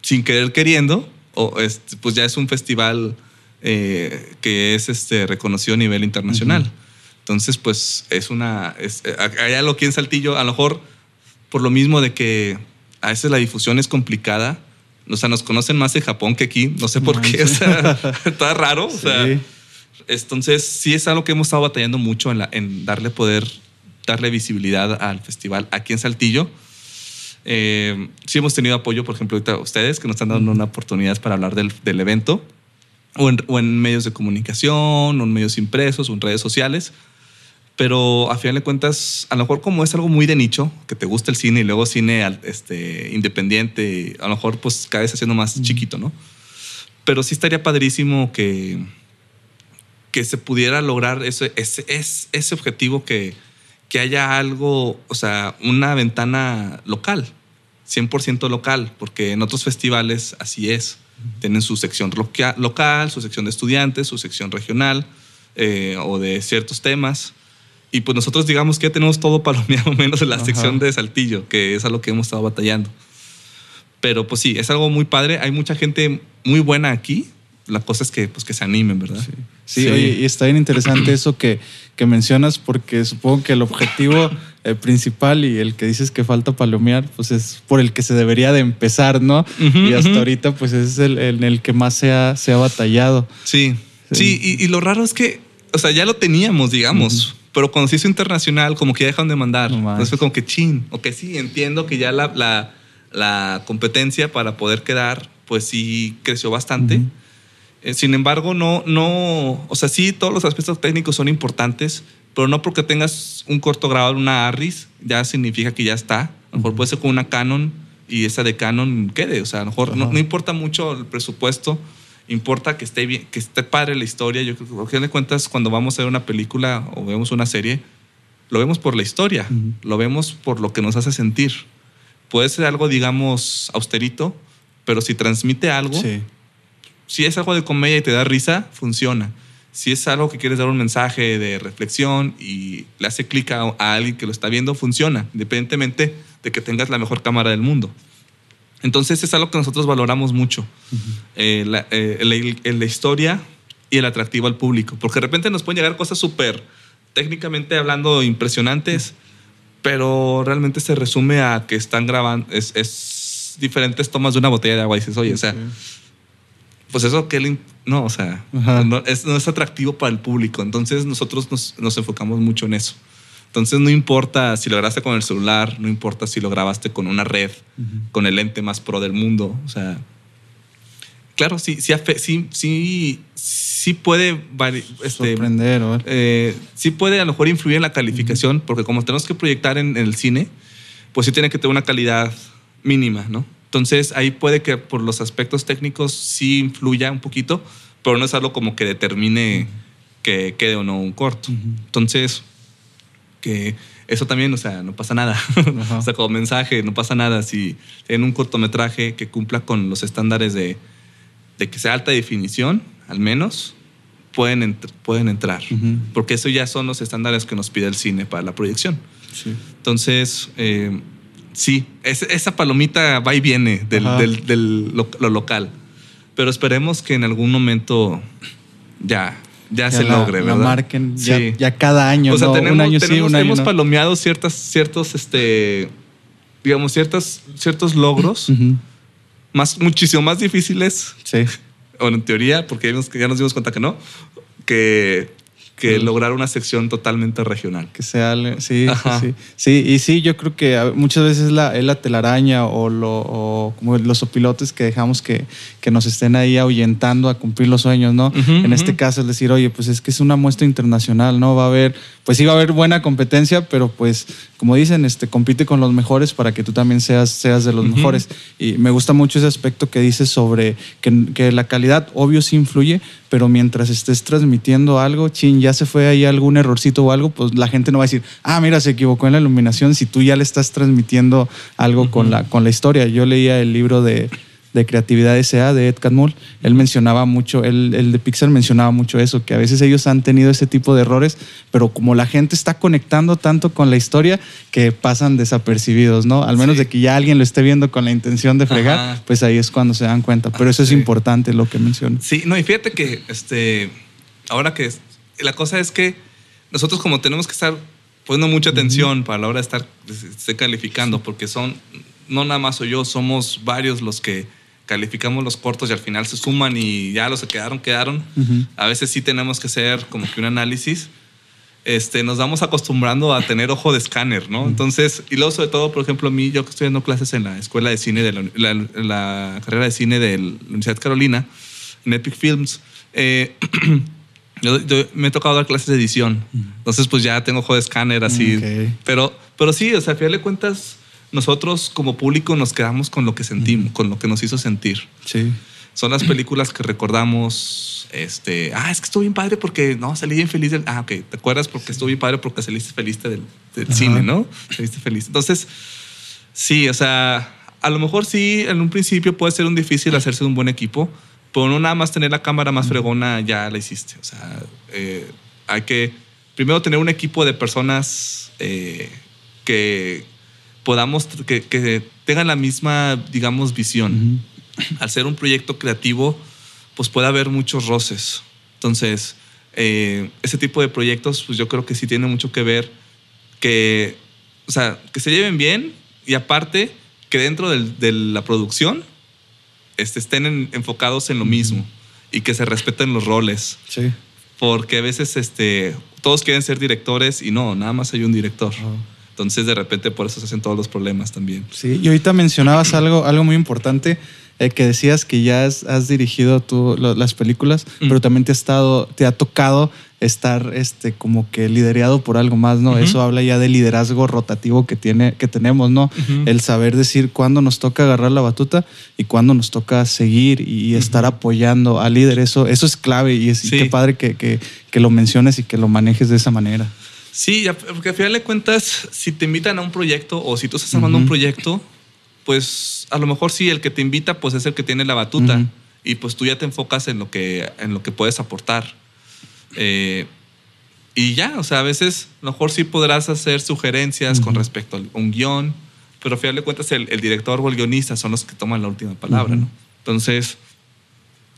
sin querer queriendo, o este, pues ya es un festival eh, que es este, reconocido a nivel internacional. Entonces, pues es una. Es, hay algo aquí en Saltillo, a lo mejor por lo mismo de que a veces la difusión es complicada. O sea, nos conocen más en Japón que aquí. No sé por qué. O sea, está raro. O sea, entonces, sí es algo que hemos estado batallando mucho en, la, en darle poder, darle visibilidad al festival aquí en Saltillo eh, sí hemos tenido apoyo, por ejemplo, ahorita ustedes que nos están dando una oportunidad para hablar del, del evento, o en, o en, medios de comunicación, o en medios impresos, o en redes sociales. Pero a final de cuentas, a lo mejor como es algo muy de nicho, que te gusta el cine y luego cine este, independiente, a lo mejor pues cada vez haciendo más chiquito, ¿no? Pero sí estaría padrísimo que, que se pudiera lograr ese, ese, ese objetivo que, que haya algo, o sea, una ventana local, 100% local, porque en otros festivales así es. Tienen su sección local, su sección de estudiantes, su sección regional eh, o de ciertos temas. Y pues nosotros digamos que ya tenemos todo palomeado menos en la sección de Saltillo, que es a lo que hemos estado batallando. Pero pues sí, es algo muy padre. Hay mucha gente muy buena aquí. La cosa es que, pues, que se animen, ¿verdad? Sí. Sí, y está bien interesante eso que, que, mencionas, porque supongo que el objetivo eh, principal y el que dices que falta palomear, pues es por el que se debería de empezar, ¿no? y hasta ahorita, pues es el, en el que más se ha, se ha batallado. Sí, sí, y, lo raro es que, o sea, ya lo teníamos, digamos. Pero cuando se hizo internacional, como que ya dejaron de mandar. Entonces fue como que chin. O que sí, entiendo que ya la, la, la competencia para poder quedar, pues sí creció bastante. Eh, sin embargo, no, no, o sea, sí, todos los aspectos técnicos son importantes, pero no porque tengas un corto grabado, una ARRIS, ya significa que ya está. A lo mejor puede ser con una Canon y esa de Canon quede. O sea, a lo mejor no, importa mucho el presupuesto, importa que esté bien, que esté padre la historia. Yo creo que, a fin de cuentas, cuando vamos a ver una película o vemos una serie, lo vemos por la historia, lo vemos por lo que nos hace sentir. Puede ser algo, digamos, austerito, pero si transmite algo, sí si es algo de comedia y te da risa, funciona. Si es algo que quieres dar un mensaje de reflexión y le hace clic a, alguien que lo está viendo, funciona, independientemente de que tengas la mejor cámara del mundo. Entonces es algo que nosotros valoramos mucho, eh, eh, la, historia y el atractivo al público, porque de repente nos pueden llegar cosas súper técnicamente hablando impresionantes, pero realmente se resume a que están grabando, es, diferentes tomas de una botella de agua y dices, oye, o sea, pues eso que no, o sea, no es, atractivo para el público. Entonces nosotros nos, enfocamos mucho en eso. Entonces no importa si lo grabaste con el celular, no importa si lo grabaste con una red, con el lente más pro del mundo. O sea, claro, sí, sí, sí, sí, sí puede este, sorprender. Eh, sí puede a lo mejor influir en la calificación, porque como tenemos que proyectar en, en el cine, pues sí tiene que tener una calidad mínima, ¿no? Entonces ahí puede que por los aspectos técnicos sí influya un poquito, pero no es algo como que determine que quede o no un corto. Entonces, Que eso también, o sea, no pasa nada. o sea, como mensaje, no pasa nada si en un cortometraje que cumpla con los estándares de, de que sea alta definición, al menos, pueden, pueden entrar. Porque eso ya son los estándares que nos pide el cine para la proyección. Entonces, eh, sí, esa palomita va y viene del, lo, local. Pero esperemos que en algún momento ya, ya, se logre, ¿verdad? La marquen ya, cada año. O sea, tenemos, hemos palomeado ciertas, ciertos, este, digamos, ciertas, ciertos logros. Más, muchísimo más difíciles. Sí. Bueno, en teoría, porque ya nos dimos cuenta que no, que que lograr una sección totalmente regional. Que sea, sí, sí, sí. y sí, yo creo que muchas veces la, es la telaraña o, lo, como los opilotes que dejamos que, que, nos estén ahí ahuyentando a cumplir los sueños, ¿no? en este caso es decir, oye, pues es que es una muestra internacional, ¿no? Va a haber, pues sí va a haber buena competencia, pero pues como dicen, este, compite con los mejores para que tú también seas, seas de los mejores. Y me gusta mucho ese aspecto que dices sobre que, que la calidad, obvio, sí influye, pero mientras estés transmitiendo algo, chin, ya se fue ahí algún errorcito o algo, pues la gente no va a decir, ah, mira, se equivocó en la iluminación si tú ya le estás transmitiendo algo con, la, con la historia. Yo leía el libro de de Creatividad S.A. de Ed Catmull, él mencionaba mucho, él, el de Pixar mencionaba mucho eso, que a veces ellos han tenido ese tipo de errores, pero como la gente está conectando tanto con la historia que pasan desapercibidos, ¿no? Al menos de que ya alguien lo esté viendo con la intención de fregar, pues ahí es cuando se dan cuenta. Pero eso es importante lo que menciona. Sí, no, y fíjate que este, ahora que la cosa es que nosotros como tenemos que estar poniendo mucha atención para la hora de estar, estar calificando, porque son, no nada más soy yo, somos varios los que calificamos los cortos y al final se suman y ya los que quedaron, quedaron. A veces sí tenemos que hacer como que un análisis. Este, nos vamos acostumbrando a tener ojo de escáner, ¿no? Entonces, y luego sobre todo, por ejemplo, a mí, yo que estoy dando clases en la escuela de cine, de la, carrera de cine de la Universidad de Carolina, en Epic Films, eh, yo, me he tocado dar clases de edición. Entonces, pues ya tengo ojo de escáner así. Pero, pero sí, o sea, a final de cuentas, nosotros como público nos quedamos con lo que sentimos, con lo que nos hizo sentir. Sí. Son las películas que recordamos, este, ah, es que estuvo bien padre porque, no, salí bien feliz del, ah, ok, ¿te acuerdas? Porque estuvo bien padre porque saliste feliz del, cine, ¿no? Saliste feliz. Entonces, sí, o sea, a lo mejor sí, en un principio puede ser un difícil hacerse un buen equipo, pero no nada más tener la cámara más fregona ya la hiciste. O sea, eh, hay que primero tener un equipo de personas eh, que, podamos, que, tengan la misma, digamos, visión. Al ser un proyecto creativo, pues puede haber muchos roces. Entonces, eh, ese tipo de proyectos, pues yo creo que sí tiene mucho que ver que, o sea, que se lleven bien y aparte que dentro de la producción este, estén enfocados en lo mismo y que se respeten los roles. Sí. Porque a veces este, todos quieren ser directores y no, nada más hay un director. Entonces, de repente, por eso se hacen todos los problemas también. Sí, y ahorita mencionabas algo, algo muy importante, eh, que decías que ya has, dirigido tú las películas, mm. pero también te ha, estado, te ha tocado estar este, como que liderado por algo más, ¿no? Eso habla ya del liderazgo rotativo que, tiene, que tenemos, ¿no? El saber decir cuándo nos toca agarrar la batuta y cuándo nos toca seguir y estar apoyando al líder. Eso, eso es clave y es qué padre que, que, que lo menciones y que lo manejes de esa manera. Sí, porque al final de cuentas, si te invitan a un proyecto o si tú estás armando un proyecto, pues a lo mejor sí, el que te invita pues es el que tiene la batuta y pues tú ya te enfocas en lo que, en lo que puedes aportar. Eh, y ya, o sea, a veces a lo mejor sí podrás hacer sugerencias con respecto a un guion, pero al final de cuentas el, director o el guionista son los que toman la última palabra, ¿no? Entonces,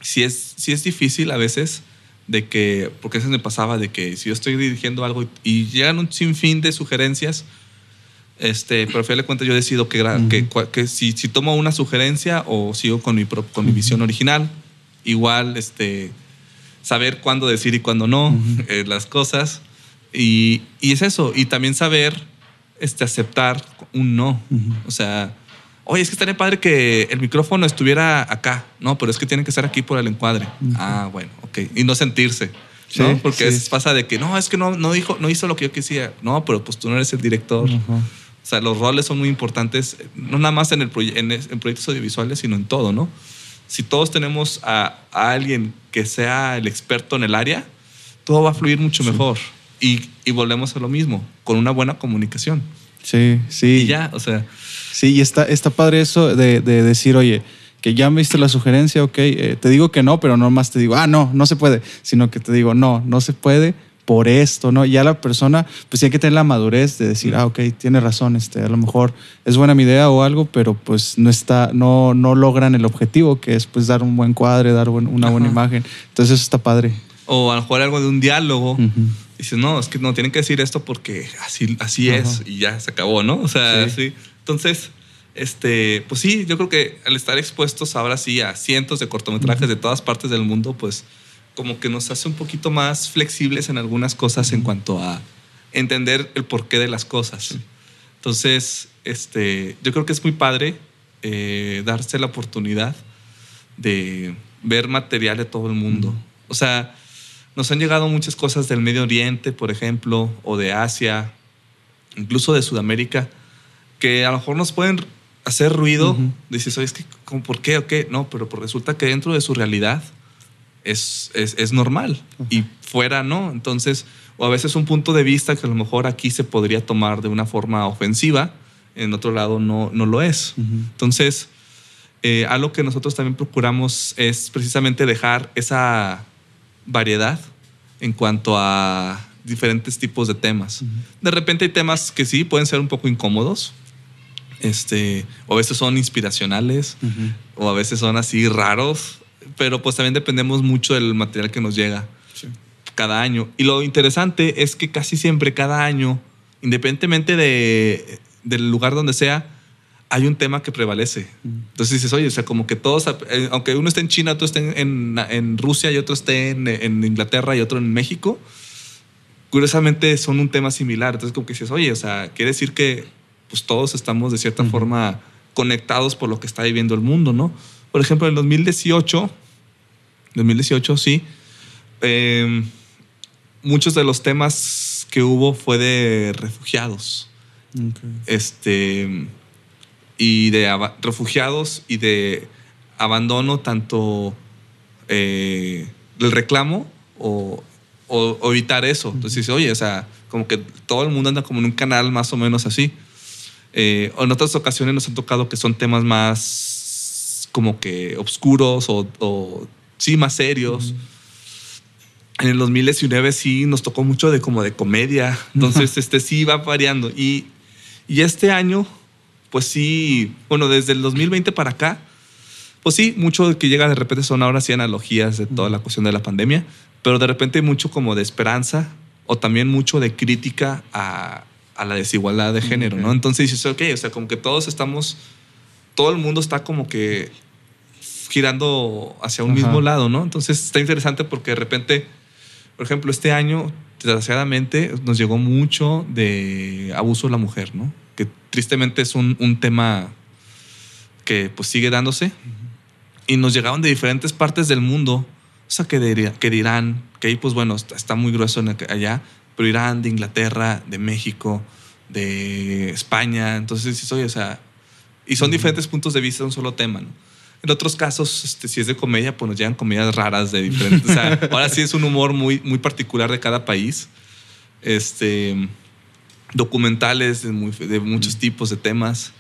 sí es, sí es difícil a veces de que, porque eso me pasaba, de que si yo estoy dirigiendo algo y, llegan un sinfín de sugerencias, este, pero al final de cuentas yo decido que, que, si, si, tomo una sugerencia o sigo con mi, con mi visión original, igual este, saber cuándo decir y cuándo no eh, las cosas. Y, y, es eso, y también saber este, aceptar un no. O sea, oye, es que estaría padre que el micrófono estuviera acá, no, pero es que tiene que estar aquí por el encuadre. Ah, bueno, ok. Y no sentirse. ¿no? Porque pasa de que no, es que no, no, dijo, no hizo lo que yo quisiera. No, pero pues tú no eres el director. O sea, los roles son muy importantes, no nada más en, el en, proyectos audiovisuales, sino en todo, ¿no? Si todos tenemos a, alguien que sea el experto en el área, todo va a fluir mucho mejor. Y, y volvemos a lo mismo, con una buena comunicación. Sí, sí. Y ya, o sea. Sí, y está, está padre eso de, de decir, oye, que ya me diste la sugerencia, ok, eh, te digo que no, pero no más te digo, ah, no, no se puede, sino que te digo, no, no se puede por esto, ¿no? Ya la persona, pues tiene que tener la madurez de decir, ah, ok, tiene razón, este, a lo mejor es buena mi idea o algo, pero pues no está, no, no logran el objetivo, que es pues dar un buen cuadre, dar una buena imagen. Entonces eso está padre. O a lo mejor algo de un diálogo. Dices, no, es que no, tienen que decir esto porque así, así es y ya se acabó, ¿no? O sea, sí. Entonces, este, pues sí, yo creo que al estar expuestos ahora sí a cientos de cortometrajes de todas partes del mundo, pues como que nos hace un poquito más flexibles en algunas cosas en cuanto a entender el porqué de las cosas. Entonces, este, yo creo que es muy padre eh, darse la oportunidad de ver material de todo el mundo. O sea, nos han llegado muchas cosas del Medio Oriente, por ejemplo, o de Asia, incluso de Sudamérica, que a lo mejor nos pueden hacer ruido, dices, oye, es que, ¿por qué o qué? No, pero resulta que dentro de su realidad es, es, normal y fuera no. Entonces, o a veces un punto de vista que a lo mejor aquí se podría tomar de una forma ofensiva, en otro lado no, no lo es. Entonces, eh, algo que nosotros también procuramos es precisamente dejar esa variedad en cuanto a diferentes tipos de temas. De repente hay temas que sí pueden ser un poco incómodos, este, o a veces son inspiracionales, o a veces son así raros, pero pues también dependemos mucho del material que nos llega cada año. Y lo interesante es que casi siempre, cada año, independientemente de, del lugar donde sea, hay un tema que prevalece. Entonces dices, oye, o sea, como que todos, eh, aunque uno esté en China, otro esté en, en Rusia y otro esté en, en, Inglaterra y otro en México, curiosamente son un tema similar. Entonces como que dices, oye, o sea, quiere decir que pues todos estamos de cierta forma conectados por lo que está viviendo el mundo, ¿no? Por ejemplo, en 2018, 2018 sí, em, muchos de los temas que hubo fue de refugiados. Este, y de refugiados y de abandono tanto eh, del reclamo o, evitar eso. Entonces dice, oye, o sea, como que todo el mundo anda como en un canal más o menos así. Eh, en otras ocasiones nos han tocado que son temas más como que oscuros o, sí, más serios. En el 2019 sí nos tocó mucho de como de comedia. Entonces, este sí va variando. Y, y este año, pues sí, bueno, desde el 2020 para acá, pues sí, mucho que llega de repente son ahora sí analogías de toda la cuestión de la pandemia, pero de repente mucho como de esperanza o también mucho de crítica a, a la desigualdad de género, ¿no? Entonces dices, ok, o sea, como que todos estamos, todo el mundo está como que girando hacia un mismo lado, ¿no? Entonces está interesante porque de repente, por ejemplo, este año, desgraciadamente, nos llegó mucho de abuso de la mujer, ¿no? Que tristemente es un, un tema que pues sigue dándose. Y nos llegaron de diferentes partes del mundo, o sea, que, que dirán, que ahí pues bueno, está, está muy grueso allá, pero Irán, de Inglaterra, de México, de España. Entonces, oye, o sea, y son diferentes puntos de vista de un solo tema, ¿no? En otros casos, este, si es de comedia, pues nos llegan comedias raras de diferentes. o sea, ahora sí es un humor muy, muy particular de cada país. Este, documentales de, de muchos tipos de temas.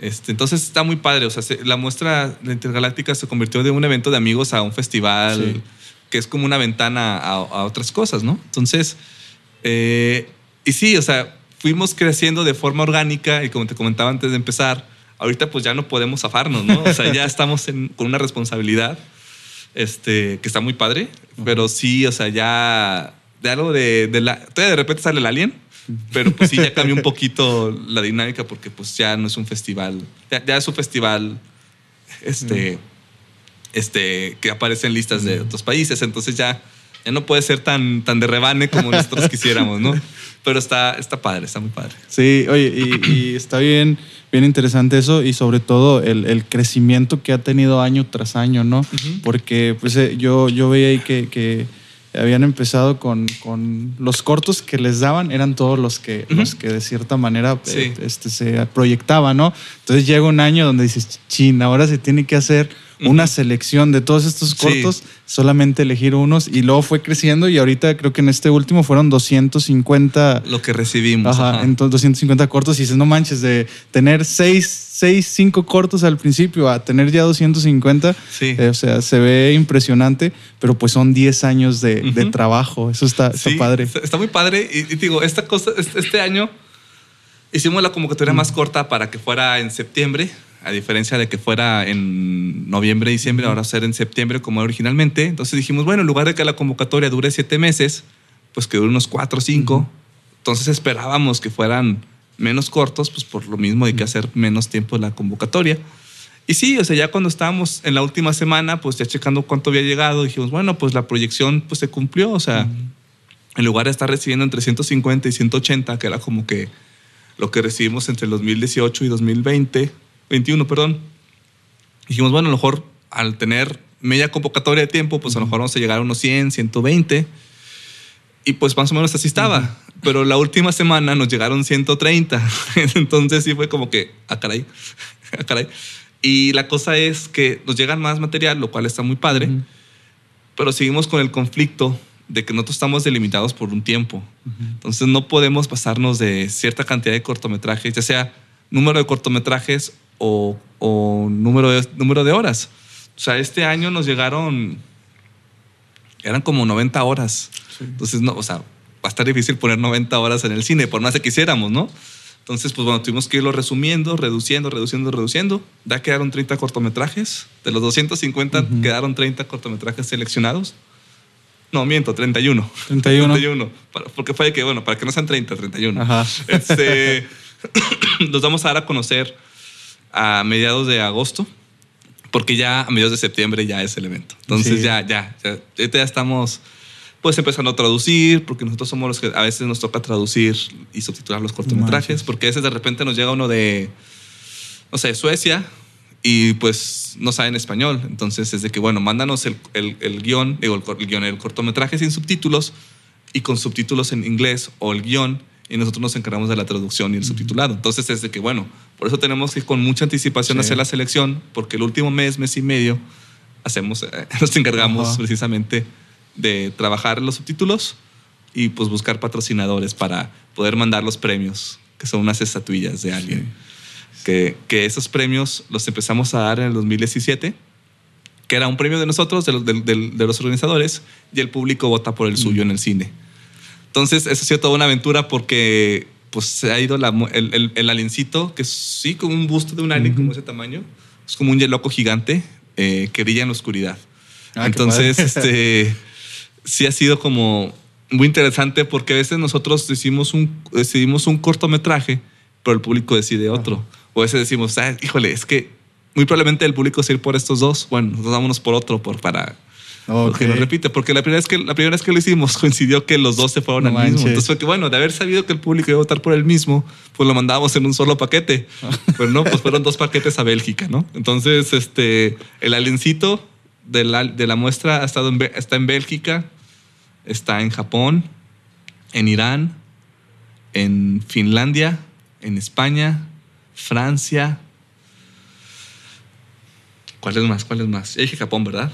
Este, entonces está muy padre. O sea, la muestra de Intergaláctica se convirtió de un evento de amigos a un festival que es como una ventana a, a otras cosas, ¿no? Entonces, eh, y sí, o sea, fuimos creciendo de forma orgánica y como te comentaba antes de empezar, ahorita pues ya no podemos zafarnos, ¿no? O sea, ya estamos con una responsabilidad este, que está muy padre, pero sí, o sea, ya de algo de, de la... Todavía de repente sale el alien, pero pues sí, ya cambió un poquito la dinámica porque pues ya no es un festival, ya, es un festival este, este, que aparece en listas de otros países, entonces ya ya no puede ser tan, tan de rebane como nosotros quisiéramos, ¿no? Pero está, está padre, está muy padre. Sí, oye, y, está bien, bien interesante eso y sobre todo el, el, crecimiento que ha tenido año tras año, ¿no? Porque pues eh, yo, yo veía ahí que, que habían empezado con, con, los cortos que les daban, eran todos los que, los que de cierta manera eh, este, se proyectaban, ¿no? Entonces llega un año donde dices, chin, ahora se tiene que hacer una selección de todos estos cortos, solamente elegir unos y luego fue creciendo y ahorita creo que en este último fueron 250. Lo que recibimos. Ajá, entonces 250 cortos y dices, no manches, de tener 6, 6 5 cortos al principio a tener ya 250, sí. Eh, o sea, se ve impresionante, pero pues son 10 años de, trabajo, eso está, está padre. Está muy padre y, y digo, esta cosa, este año hicimos la convocatoria más corta para que fuera en septiembre a diferencia de que fuera en noviembre, diciembre, ahora va a ser en septiembre como originalmente. Entonces dijimos, bueno, en lugar de que la convocatoria dure siete meses, pues que dure unos cuatro o cinco. Entonces esperábamos que fueran menos cortos, pues por lo mismo hay que hacer menos tiempo la convocatoria. Y sí, o sea, ya cuando estábamos en la última semana, pues ya checando cuánto había llegado, dijimos, bueno, pues la proyección pues se cumplió, o sea, en lugar de estar recibiendo entre 150 y 180, que era como que lo que recibimos entre el 2018 y 2020, 21, perdón. Dijimos, bueno, a lo mejor al tener media convocatoria de tiempo, pues a lo mejor vamos a llegar a unos 100, 120. Y pues más o menos así estaba. Pero la última semana nos llegaron 130. Entonces sí fue como que, ah, caray, ah, caray. Y la cosa es que nos llega más material, lo cual está muy padre, pero seguimos con el conflicto de que nosotros estamos delimitados por un tiempo. Entonces no podemos pasarnos de cierta cantidad de cortometrajes, ya sea número de cortometrajes o, número, de, número de horas. O sea, este año nos llegaron, eran como 90 horas. Entonces, no, o sea, va a estar difícil poner 90 horas en el cine, por más que quisiéramos, ¿no? Entonces, pues bueno, tuvimos que irlo resumiendo, reduciendo, reduciendo, reduciendo. Ya quedaron 30 cortometrajes. De los 250 quedaron 30 cortometrajes seleccionados. No, miento, 31. 31. 31. Porque fue que, bueno, para que no sean 30, 31. Ajá. Este, los vamos a dar a conocer a mediados de agosto, porque ya a mediados de septiembre ya es el evento. Entonces ya, ya, ya, ya estamos pues empezando a traducir, porque nosotros somos los que a veces nos toca traducir y subtitular los cortometrajes, porque a veces de repente nos llega uno de, no sé, Suecia y pues no sabe en español. Entonces es de que, bueno, mándanos el, el, el guion, digo, el, guion, el cortometraje sin subtítulos y con subtítulos en inglés o el guion y nosotros nos encargamos de la traducción y el subtitulado. Entonces es de que, bueno, por eso tenemos que con mucha anticipación hacer la selección, porque el último mes, mes y medio, hacemos, eh, nos encargamos precisamente de trabajar los subtítulos y pues buscar patrocinadores para poder mandar los premios, que son unas estatuillas de alguien. Que, que, esos premios los empezamos a dar en el 2017, que era un premio de nosotros, de los, de, de los organizadores, y el público vota por el suyo en el cine. Entonces, eso ha sido toda una aventura porque pues se ha ido el, el, el, aliencito, que es sí, como un busto de un alien como ese tamaño. Es como un loco gigante eh, que brilla en la oscuridad. Ah, Entonces, este, sí ha sido como muy interesante porque a veces nosotros decidimos un, decidimos un cortometraje, pero el público decide otro. O a veces decimos, ah, híjole, es que muy probablemente el público se ir por estos dos. Bueno, nos vámonos por otro por, para porque lo repite, porque la primera, vez que, la primera vez que lo hicimos coincidió que los dos se fueron al mismo. Entonces fue que, bueno, de haber sabido que el público iba a votar por el mismo, pues lo mandábamos en un solo paquete. Pero no, pues fueron dos paquetes a Bélgica, ¿no? Entonces, este, el aliencito de la, de la muestra ha estado en, está en Bélgica, está en Japón, en Irán, en Finlandia, en España, Francia. ¿Cuál es más? ¿Cuál es más? Ya dije Japón, ¿verdad?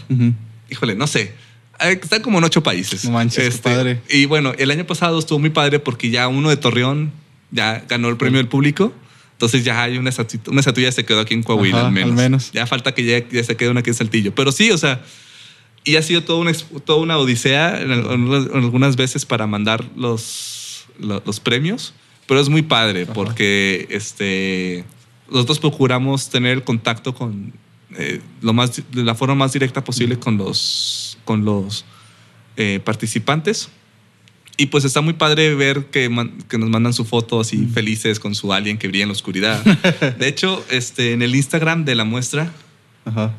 Híjole, no sé. Están como en ocho países. No manches, este, padre. Y bueno, el año pasado estuvo muy padre porque ya uno de Torreón ya ganó el premio del público. Entonces ya hay una estatua, una estatua se quedó aquí en Coahuila al, menos. Ya falta que ya, se quede una aquí en Saltillo. Pero sí, o sea, y ha sido toda una, toda una odisea algunas veces para mandar los, los, premios. Pero es muy padre porque este, nosotros procuramos tener contacto con eh, lo más, de la forma más directa posible con los, con los eh, participantes. Y pues está muy padre ver que, que, nos mandan su foto así felices con su alien que brilla en la oscuridad. De hecho, este, en el Instagram de la muestra,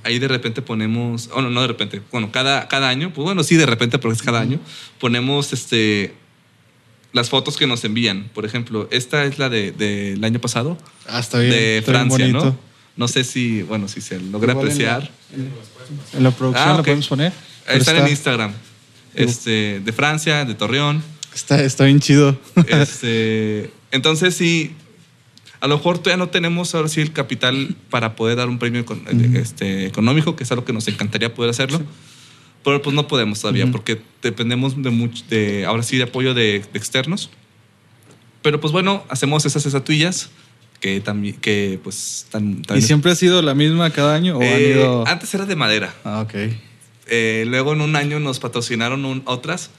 ahí de repente ponemos, bueno, no de repente, bueno, cada, cada año, pues bueno, sí, de repente, porque es cada año, ponemos este, las fotos que nos envían. Por ejemplo, esta es la del de, año pasado. Ah, está bien. De Francia, ¿no? No sé si, bueno, si se logra apreciar. En la, producción ah, podemos poner. Están en Instagram. Este, de Francia, de Torreón. Está, está bien chido. Este, entonces sí, A lo mejor todavía no tenemos ahora sí el capital para poder dar un premio este, económico, que es algo que nos encantaría poder hacerlo. Pero pues no podemos todavía porque dependemos de, mucho, de ahora sí de apoyo de, externos. Pero pues bueno, hacemos esas estatuillas que también que pues tan, ¿Y siempre ha sido la misma cada año o han eh, ido... Antes era de madera. Ah, ok. Eh, luego en un año nos patrocinaron otras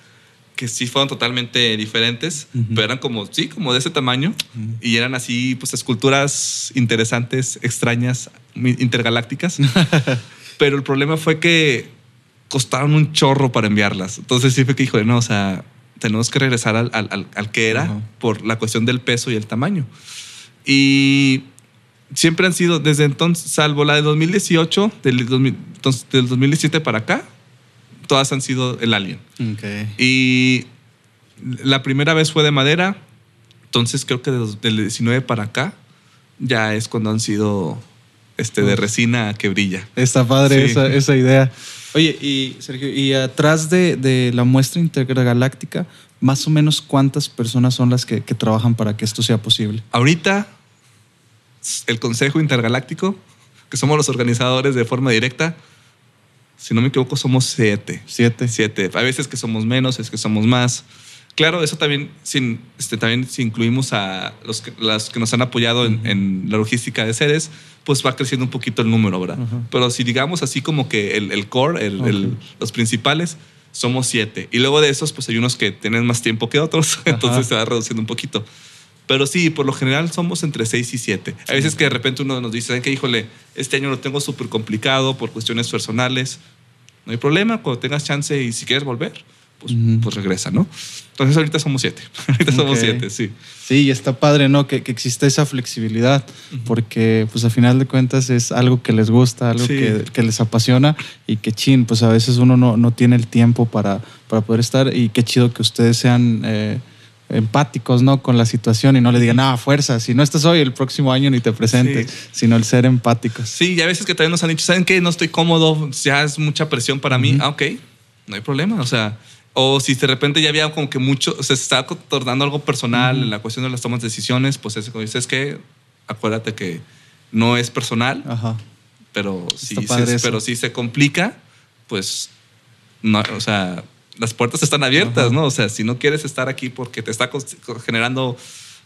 que sí fueron totalmente diferentes, pero eran como, sí, como de ese tamaño y eran así, pues esculturas interesantes, extrañas, intergalácticas. pero el problema fue que costaron un chorro para enviarlas. Entonces sí fue que dijo, no, o sea, tenemos que regresar al, al, al que era por la cuestión del peso y el tamaño. Y siempre han sido, desde entonces, salvo la de 2018, del, del 2017 para acá, todas han sido el Alien. Y la primera vez fue de madera, entonces creo que del 19 para acá ya es cuando han sido este, de resina que brilla. Está padre esa, esa, idea. Oye, y Sergio, y atrás de, de, la muestra intergaláctica, más o menos cuántas personas son las que, que trabajan para que esto sea posible? Ahorita, el Consejo Intergaláctico, que somos los organizadores de forma directa, si no me equivoco, somos siete. Siete. Siete. A veces que somos menos, es que somos más. Claro, eso también, sin, este, también si incluimos a los que, las que nos han apoyado en, la logística de sedes, pues va creciendo un poquito el número, ¿verdad? Pero si digamos así como que el, el core, el, los principales, somos siete. Y luego de esos, pues hay unos que tienen más tiempo que otros, entonces se va reduciendo un poquito. Pero sí, por lo general somos entre seis y siete. Hay veces que de repente uno nos dice, que híjole, este año lo tengo súper complicado por cuestiones personales. No hay problema, cuando tengas chance y si quieres volver, pues, pues regresa, ¿no? Entonces ahorita somos siete, ahorita somos siete, sí. Sí, y está padre, ¿no? Que, que exista esa flexibilidad, porque pues a final de cuentas es algo que les gusta, algo que, que, les apasiona y que chin, pues a veces uno no, no tiene el tiempo para, para poder estar. Y qué chido que ustedes sean... Eh, empáticos ¿no? con la situación y no le digan, ah, fuerza, si no estás hoy, el próximo año ni te presentes, sino el ser empáticos. Sí, y a veces que también nos han dicho, ¿saben qué? No estoy cómodo, ya es mucha presión para mí. Ah, ok, no hay problema. O sea, o si de repente ya había como que mucho, se está tornando algo personal en la cuestión de las tomas de decisiones, pues es como dices que acuérdate que no es personal, pero si, pero si se complica, pues no, o sea, las puertas están abiertas, ¿no? O sea, si no quieres estar aquí porque te está generando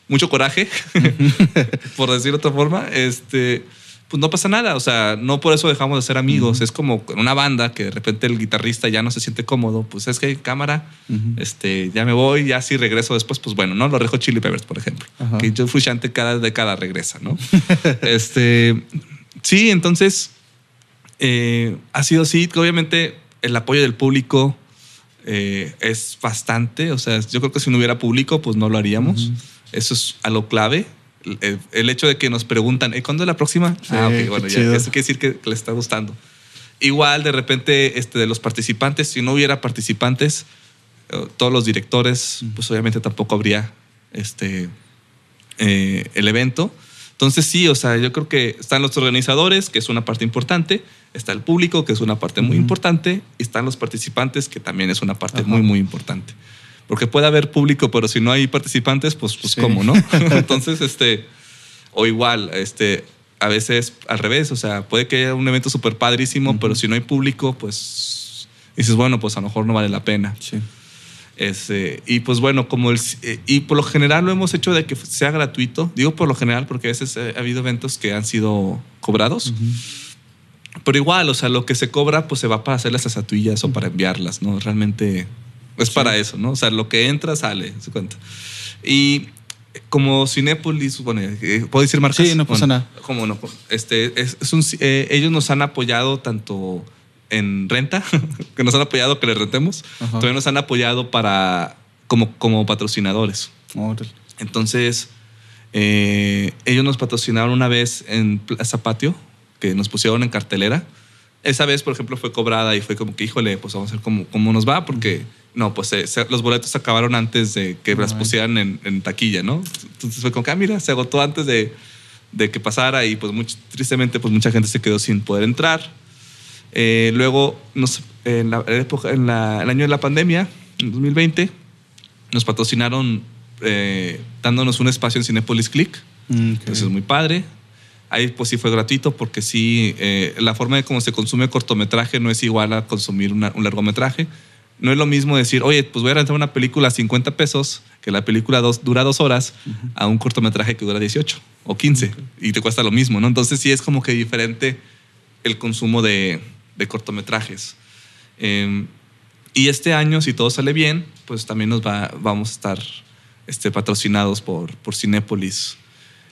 mucho coraje, por decir de otra forma, este, pues no pasa nada. O sea, no por eso dejamos de ser amigos. Es como en una banda que de repente el guitarrista ya no se siente cómodo. Pues es que hay cámara, este, ya me voy, ya si regreso después, pues bueno, ¿no? Lo dejo Chili Peppers, por ejemplo. Que yo fui chante cada década regresa, ¿no? este, sí, entonces eh, ha sido así. Obviamente el apoyo del público eh, es bastante. O sea, yo creo que si no hubiera público, pues no lo haríamos. Eso es a lo clave. El, hecho de que nos preguntan, ¿y cuándo es la próxima? ah, ok, bueno, ya, eso quiere decir que, le está gustando. Igual, de repente, este, de los participantes, si no hubiera participantes, eh, todos los directores, pues obviamente tampoco habría este, eh, el evento. Entonces sí, o sea, yo creo que están los organizadores, que es una parte importante, está el público, que es una parte muy importante, y están los participantes, que también es una parte muy, muy importante. Porque puede haber público, pero si no hay participantes, pues, pues ¿cómo, no? Entonces, este, o igual, este, a veces al revés, o sea, puede que haya un evento súper padrísimo, pero si no hay público, pues dices, bueno, pues a lo mejor no vale la pena. Sí. Este, y pues bueno, como el, eh, y por lo general lo hemos hecho de que sea gratuito. Digo por lo general porque a veces ha habido eventos que han sido cobrados. Pero igual, o sea, lo que se cobra pues se va para hacer las estatuillas o para enviarlas, ¿no? Realmente es para eso, ¿no? O sea, lo que entra sale, se cuenta. Y como Cinépolis, bueno, eh, ¿puedo decir marcas? Sí, no pasa nada. Como no, este, es, es un, eh, ellos nos han apoyado tanto en renta, que nos han apoyado que les rentemos, todavía nos han apoyado para como, como patrocinadores. Entonces, eh, ellos nos patrocinaron una vez en Plaza Patio, que nos pusieron en cartelera. Esa vez, por ejemplo, fue cobrada y fue como que, híjole, pues vamos a ver cómo, cómo nos va, porque no, pues eh, los boletos se acabaron antes de que las pusieran en, taquilla, ¿no? Entonces fue como que, ah, mira, se agotó antes de, de que pasara y pues mucho, tristemente pues mucha gente se quedó sin poder entrar. Eh, luego, en, la época, en el año de la pandemia, en 2020, nos patrocinaron eh, dándonos un espacio en Cinepolis Click. Mm, Entonces es muy padre. Ahí pues sí fue gratuito porque sí, eh, la forma de cómo se consume cortometraje no es igual a consumir un largometraje. No es lo mismo decir, oye, pues voy a rentar una película a 50 pesos, que la película dos, dura dos horas, a un cortometraje que dura 18 o 15 y te cuesta lo mismo, ¿no? Entonces sí es como que diferente el consumo de, de cortometrajes. Em, y este año, si todo sale bien, pues también nos va, vamos a estar este, patrocinados por, por Cinépolis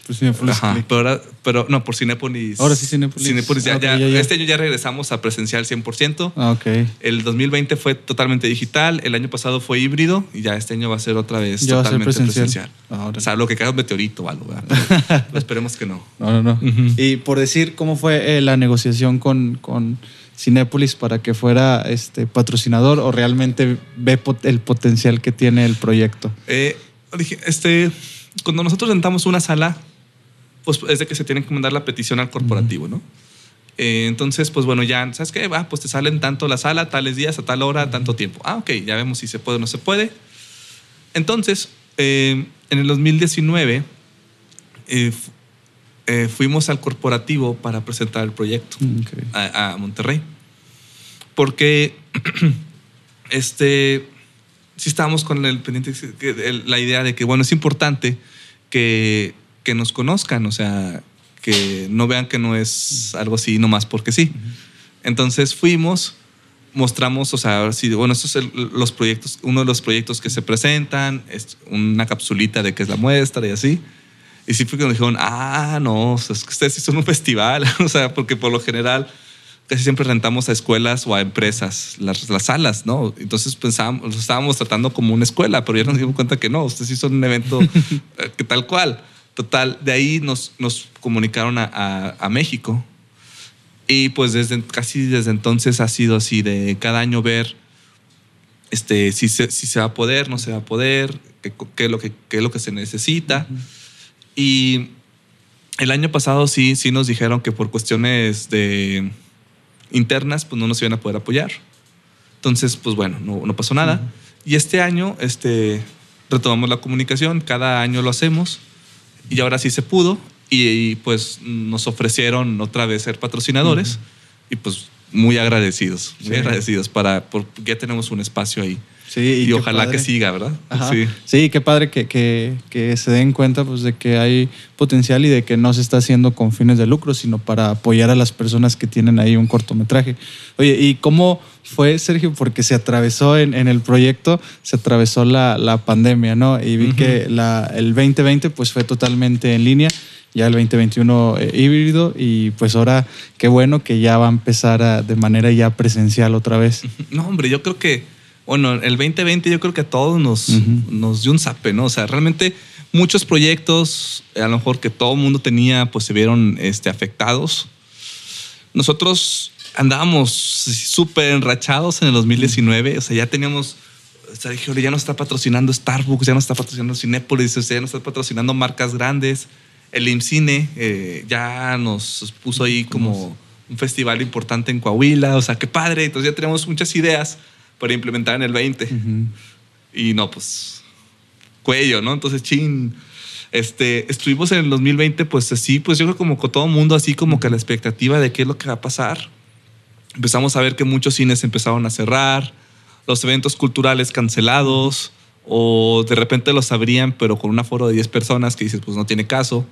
por Cinepolis. pero, pero, no, por Cinepolis. Ahora sí, Cinepolis. Ah, ya, Este año ya regresamos a presencial 100%. Ah, ok. El 2020 fue totalmente digital. El año pasado fue híbrido. Y ya este año va a ser otra vez totalmente presencial. o sea, lo que caiga un meteorito o algo. esperemos que no. No, no, no. Y por decir, ¿cómo fue eh, la negociación con, con Cinépolis para que fuera este patrocinador o realmente ve el potencial que tiene el proyecto? Eh, este, cuando nosotros rentamos una sala, pues es de que se tiene que mandar la petición al corporativo, ¿no? Eh, entonces, pues bueno, ya, ¿sabes qué? Va, pues te salen tanto la sala, tales días, a tal hora, tanto tiempo. Ah, ok, ya vemos si se puede o no se puede. Entonces, eh, en el 2019 eh, fuimos al corporativo para presentar el proyecto mm, a, Monterrey. Porque este, sí estábamos con el pendiente, la idea de que, bueno, es importante que que nos conozcan, o sea, que no vean que no es algo así nomás porque sí. Entonces fuimos, mostramos, o sea, sí, bueno, estos son los proyectos, uno de los proyectos que se presentan, es una capsulita de qué es la muestra y así. Y sí fue que nos dijeron, ah, no, es que ustedes sí son un festival, o sea, porque por lo general casi siempre rentamos a escuelas o a empresas las, las salas, ¿no? Entonces pensábamos, estábamos tratando como una escuela, pero ya nos dimos cuenta que no, ustedes sí son un evento eh, que tal cual. Total, de ahí nos, nos comunicaron a, a, México. Y pues desde, casi desde entonces ha sido así, de cada año ver este, si, se, si se va a poder, no se va a poder, qué, qué es, lo que, qué es lo que se necesita. Y el año pasado sí, sí nos dijeron que por cuestiones de internas, pues no nos iban a poder apoyar. Entonces, pues bueno, no, no pasó nada. Y este año este, retomamos la comunicación, cada año lo hacemos y ahora sí se pudo y, pues nos ofrecieron otra vez ser patrocinadores y pues muy agradecidos, muy agradecidos para porque ya tenemos un espacio ahí. Sí, y, ojalá que siga, ¿verdad? Sí. sí, qué padre que, que, que, se den cuenta pues, de que hay potencial y de que no se está haciendo con fines de lucro, sino para apoyar a las personas que tienen ahí un cortometraje. Oye, ¿y cómo fue, Sergio? Porque se atravesó en, en el proyecto, se atravesó la, la, pandemia, ¿no? Y vi que la, el 2020 pues, fue totalmente en línea ya el 2021 eh, híbrido y pues ahora qué bueno que ya va a empezar de manera ya presencial otra vez. No, hombre, yo creo que bueno, el 2020 yo creo que a todos nos, nos dio un zape, ¿no? O sea, realmente muchos proyectos, a lo mejor que todo el mundo tenía, pues se vieron este, afectados. Nosotros andábamos súper enrachados en el 2019, o sea, ya teníamos, o sea, dije, ya no está patrocinando Starbucks, ya no está patrocinando Cinépolis, o sea, ya no está patrocinando marcas grandes. El IMCINE eh, ya nos puso ahí como un festival importante en Coahuila, o sea, qué padre, entonces ya tenemos muchas ideas para implementar en el 20. Y no, pues cuello, ¿no? Entonces, chin. Este, estuvimos en el 2020, pues así, pues yo creo como con todo mundo, así como que la expectativa de qué es lo que va a pasar. Empezamos a ver que muchos cines empezaron a cerrar, los eventos culturales cancelados, o de repente los abrían, pero con un aforo de 10 personas que dices, pues no tiene caso.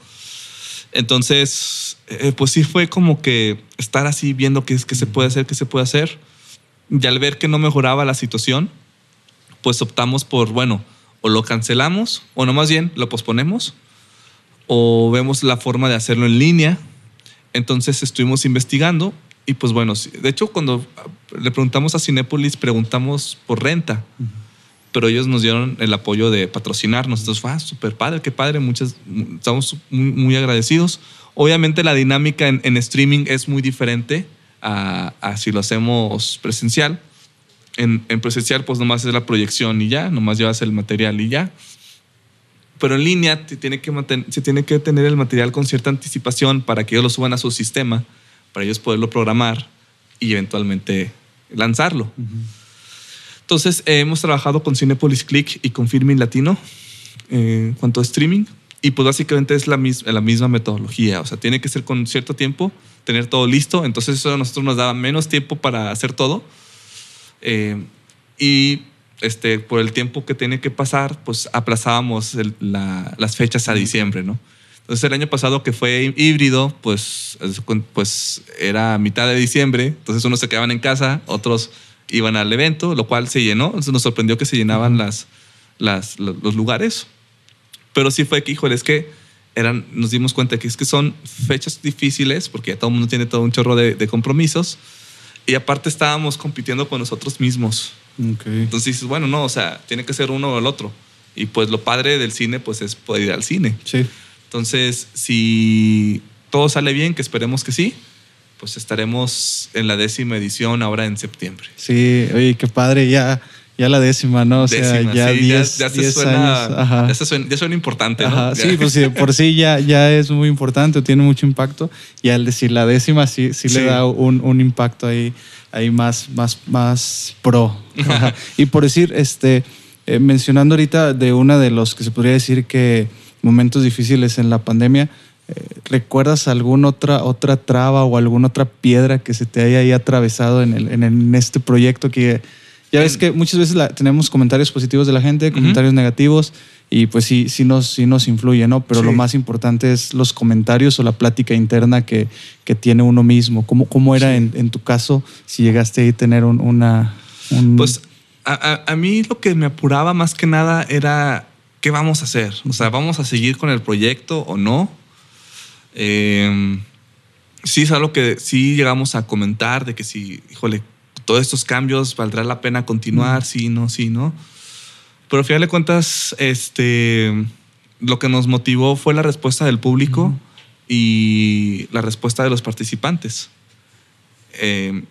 Entonces, eh, pues sí fue como que estar así viendo qué, qué se puede hacer, qué se puede hacer y al ver que no mejoraba la situación, pues optamos por, bueno, o lo cancelamos, o no más bien, lo posponemos, o vemos la forma de hacerlo en línea. Entonces estuvimos investigando y pues bueno, de hecho cuando le preguntamos a Cinépolis, preguntamos por renta, pero ellos nos dieron el apoyo de patrocinarnos. Entonces fue ah, súper padre, qué padre, muchas, estamos muy, agradecidos. Obviamente la dinámica en streaming es muy diferente a, si lo hacemos presencial. En, presencial, pues nomás es la proyección y ya, nomás llevas el material y ya. Pero en línea tiene que se tiene que tener el material con cierta anticipación para que ellos lo suban a su sistema, para ellos poderlo programar y eventualmente lanzarlo. Entonces, hemos trabajado con Cinepolis Click y con Filming Latino eh, en cuanto a streaming Y pues básicamente es la, la misma metodología, o sea, tiene que ser con cierto tiempo, tener todo listo, entonces eso a nosotros nos daba menos tiempo para hacer todo. Eh, y este, por el tiempo que tiene que pasar, pues aplazábamos las fechas a diciembre, ¿no? Entonces el año pasado que fue híbrido, pues, pues era mitad de diciembre, entonces unos se quedaban en casa, otros iban al evento, lo cual se llenó, entonces nos sorprendió que se llenaban las, las, los lugares, pero sí fue que, híjole, es que eran, nos dimos cuenta que es que son fechas difíciles, porque ya todo el mundo tiene todo un chorro de, de compromisos, y aparte estábamos compitiendo con nosotros mismos. Entonces dices, bueno, no, o sea, tiene que ser uno o el otro. Y pues lo padre del cine, pues es poder ir al cine. Sí. Entonces, si todo sale bien, que esperemos que sí, pues estaremos en la décima edición ahora en septiembre. Sí, oye, qué padre, ya, ya la décima, ¿no? O sea, ya 10 ya, ya, suena, ya, suena, importante, ¿no? Sí, pues sí, por sí ya, ya es muy importante, tiene mucho impacto. Y al decir la décima, sí, sí, le da un, un impacto ahí ahí más, más, más pro. y por decir, este, eh, mencionando ahorita de una de los que se podría decir que momentos difíciles en la pandemia, eh, ¿recuerdas alguna otra, otra traba o alguna otra piedra que se te haya ahí atravesado en, el, en, este proyecto que ya ves que muchas veces tenemos comentarios positivos de la gente, comentarios negativos, y pues sí, sí nos, sí nos influye, ¿no? Pero lo más importante es los comentarios o la plática interna que, que tiene uno mismo. ¿Cómo, cómo era en, en, tu caso si llegaste a tener una... Pues a, a, mí lo que me apuraba más que nada era qué vamos a hacer. O sea, ¿vamos a seguir con el proyecto o no? Eh, sí es algo que sí llegamos a comentar de que si, híjole, todos estos cambios valdrá la pena continuar, sí, no, sí, no. Pero al final de cuentas, este, lo que nos motivó fue la respuesta del público y la respuesta de los participantes. Eh,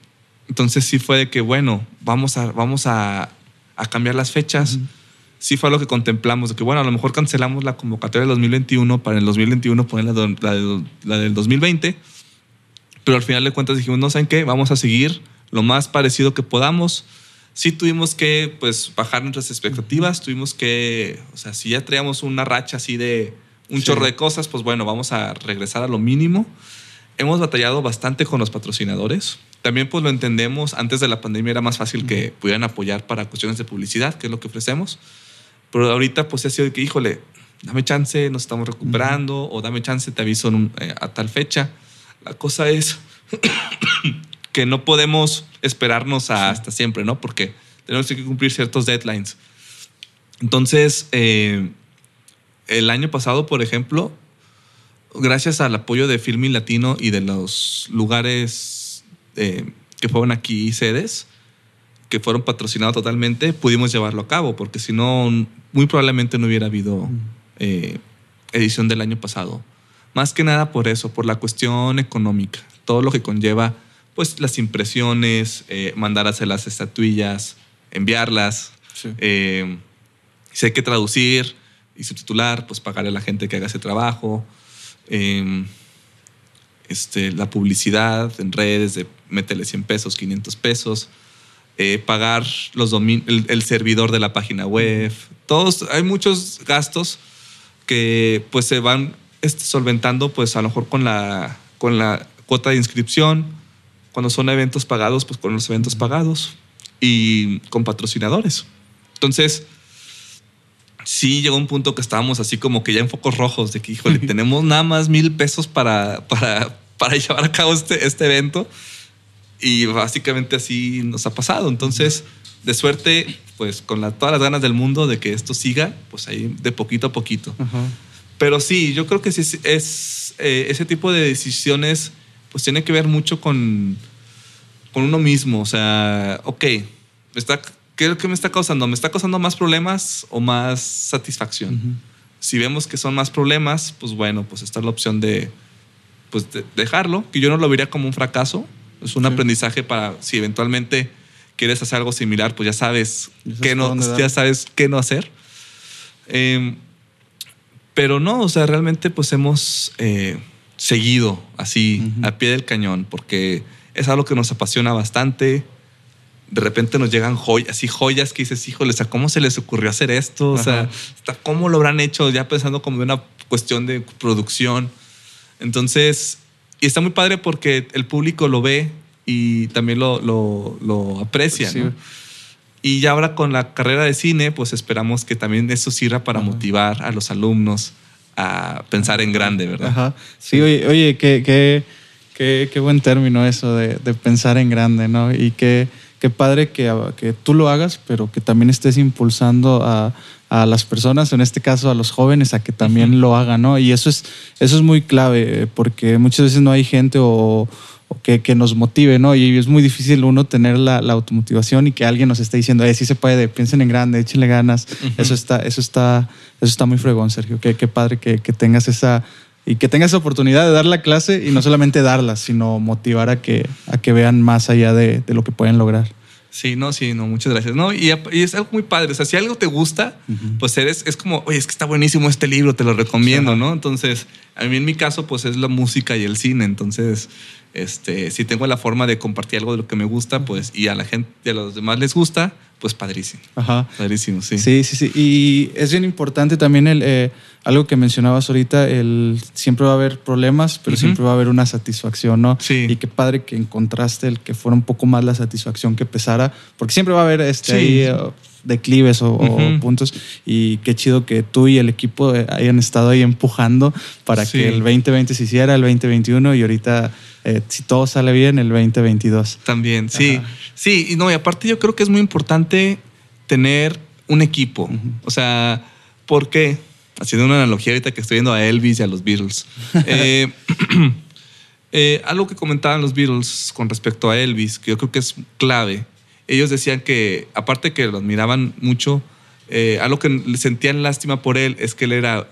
entonces sí fue de que, bueno, vamos a, vamos a, a cambiar las fechas. Sí fue lo que contemplamos, de que, bueno, a lo mejor cancelamos la convocatoria del 2021 para el 2021 poner la, la, la del 2020. Pero al final de cuentas dijimos, no, ¿saben qué? Vamos a seguir lo más parecido que podamos sí tuvimos que pues bajar nuestras expectativas, tuvimos que, o sea, si ya traíamos una racha así de un chorro de cosas, pues bueno, vamos a regresar a lo mínimo. Hemos batallado bastante con los patrocinadores. También pues lo entendemos, antes de la pandemia era más fácil que pudieran apoyar para cuestiones de publicidad, que es lo que ofrecemos. Pero ahorita pues ha sido que, híjole, dame chance, nos estamos recuperando, o dame chance, te aviso eh, a tal fecha. La cosa es que no podemos esperarnos hasta siempre, ¿no? Porque tenemos que cumplir ciertos deadlines. Entonces, eh, el año pasado, por ejemplo, gracias al apoyo de Filmin Latino y de los lugares eh, que fueron aquí sedes, que fueron patrocinados totalmente, pudimos llevarlo a cabo, porque si no, muy probablemente no hubiera habido eh, edición del año pasado. Más que nada por eso, por la cuestión económica, todo lo que conlleva pues las impresiones, eh, mandar a hacer las estatuillas, enviarlas. Eh, si hay que traducir y subtitular, pues pagarle a la gente que haga ese trabajo. Em, este, la publicidad en redes, de métele 100 pesos, 500 pesos. Eh, pagar los el, el, servidor de la página web. Todos, hay muchos gastos que pues se van este, solventando pues a lo mejor con la, con la cuota de inscripción, cuando son eventos pagados, pues con los eventos pagados y con patrocinadores. Entonces, sí llegó un punto que estábamos así como que ya en focos rojos de que, híjole, tenemos nada más mil pesos para, para, para llevar a cabo este, este evento. Y básicamente así nos ha pasado. Entonces, de suerte, pues con todas las ganas del mundo de que esto siga, pues ahí de poquito a poquito. Pero sí, yo creo que sí es, eh, ese tipo de decisiones pues tiene que ver mucho con, con uno mismo. O sea, ok, está, ¿qué es que me está causando? ¿Me está causando más problemas o más satisfacción? Si vemos que son más problemas, pues bueno, pues está la opción de, pues dejarlo, que yo no lo vería como un fracaso. Es un aprendizaje para si eventualmente quieres hacer algo similar, pues ya sabes, qué no, ya sabes qué no hacer. Em, pero no, o sea, realmente pues hemos... Eh, seguido, así, a pie del cañón, porque es algo que nos apasiona bastante. De repente nos llegan joyas, así joyas que dices, híjole, ¿cómo se les ocurrió hacer esto? O sea, ¿cómo lo habrán hecho? Ya pensando como de una cuestión de producción. Entonces, y está muy padre porque el público lo ve y también lo, lo, aprecia. Y ya ahora con la carrera de cine, pues esperamos que también eso sirva para motivar a los alumnos a pensar en grande, ¿verdad? Ajá. Sí, oye, oye qué, qué, buen término eso de, pensar en grande, ¿no? Y qué, qué padre que, que tú lo hagas, pero que también estés impulsando a, a las personas, en este caso a los jóvenes, a que también lo hagan, ¿no? Y eso es, eso es muy clave, porque muchas veces no hay gente o que, nos motive, ¿no? Y es muy difícil uno tener la, automotivación y que alguien nos esté diciendo, eh, sí se puede, piensen en grande, échenle ganas. Eso está, eso está, eso está muy fregón, Sergio. Qué, qué padre que, tengas esa y que tengas esa oportunidad de dar la clase y no solamente darla, sino motivar a que, a que vean más allá de, de lo que pueden lograr. Sí, no, sí, no, muchas gracias. No, y, es algo muy padre. O sea, si algo te gusta, pues eres, es como, oye, es que está buenísimo este libro, te lo recomiendo, ¿no? Entonces, a mí en mi caso, pues es la música y el cine. Entonces, este, si tengo la forma de compartir algo de lo que me gusta, pues, y a la gente, a los demás les gusta, pues padrísimo. Ajá. Padrísimo, sí. Sí, sí, sí. Y es bien importante también el, eh, algo que mencionabas ahorita, el siempre va a haber problemas, pero siempre va a haber una satisfacción, ¿no? Sí. Y qué padre que encontraste el que fuera un poco más la satisfacción que pesara, porque siempre va a haber este, ahí, eh, declives o, puntos. Y qué chido que tú y el equipo eh, hayan estado ahí empujando para que el 2020 se hiciera, el 2021 y ahorita, eh, si todo sale bien, el 2022. También, sí. Sí, y no, y aparte yo creo que es muy importante tener un equipo. O sea, ¿por qué? Haciendo una analogía ahorita que estoy viendo a Elvis y a los Beatles. Eh, algo que comentaban los Beatles con respecto a Elvis, que yo creo que es clave, ellos decían que, aparte que lo admiraban mucho, eh, algo que sentían lástima por él es que él era,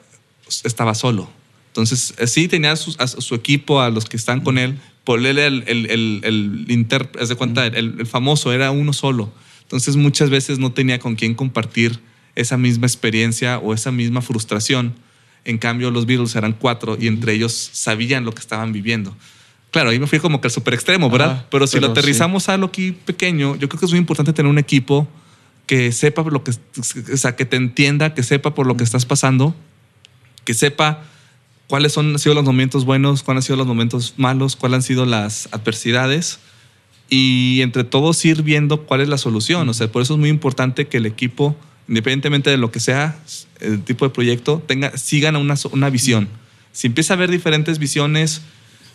estaba solo. Entonces, eh, sí tenía a su, equipo, a los que están con él, por él el, el, el, el inter, de cuenta, el, famoso, era uno solo. Entonces, muchas veces no tenía con quién compartir esa misma experiencia o esa misma frustración. En cambio, los Beatles eran cuatro y entre ellos sabían lo que estaban viviendo. Claro, ahí me fui como que al super extremo, ¿verdad? pero si lo aterrizamos a lo aquí pequeño, yo creo que es muy importante tener un equipo que sepa lo que, o sea, que te entienda, que sepa por lo que estás pasando, que sepa cuáles son, han sido los momentos buenos, cuáles han sido los momentos malos, cuáles han sido las adversidades y entre todos ir viendo cuál es la solución. O sea, por eso es muy importante que el equipo, independientemente de lo que sea, el tipo de proyecto, tenga, sigan una, una visión. Si empieza a haber diferentes visiones,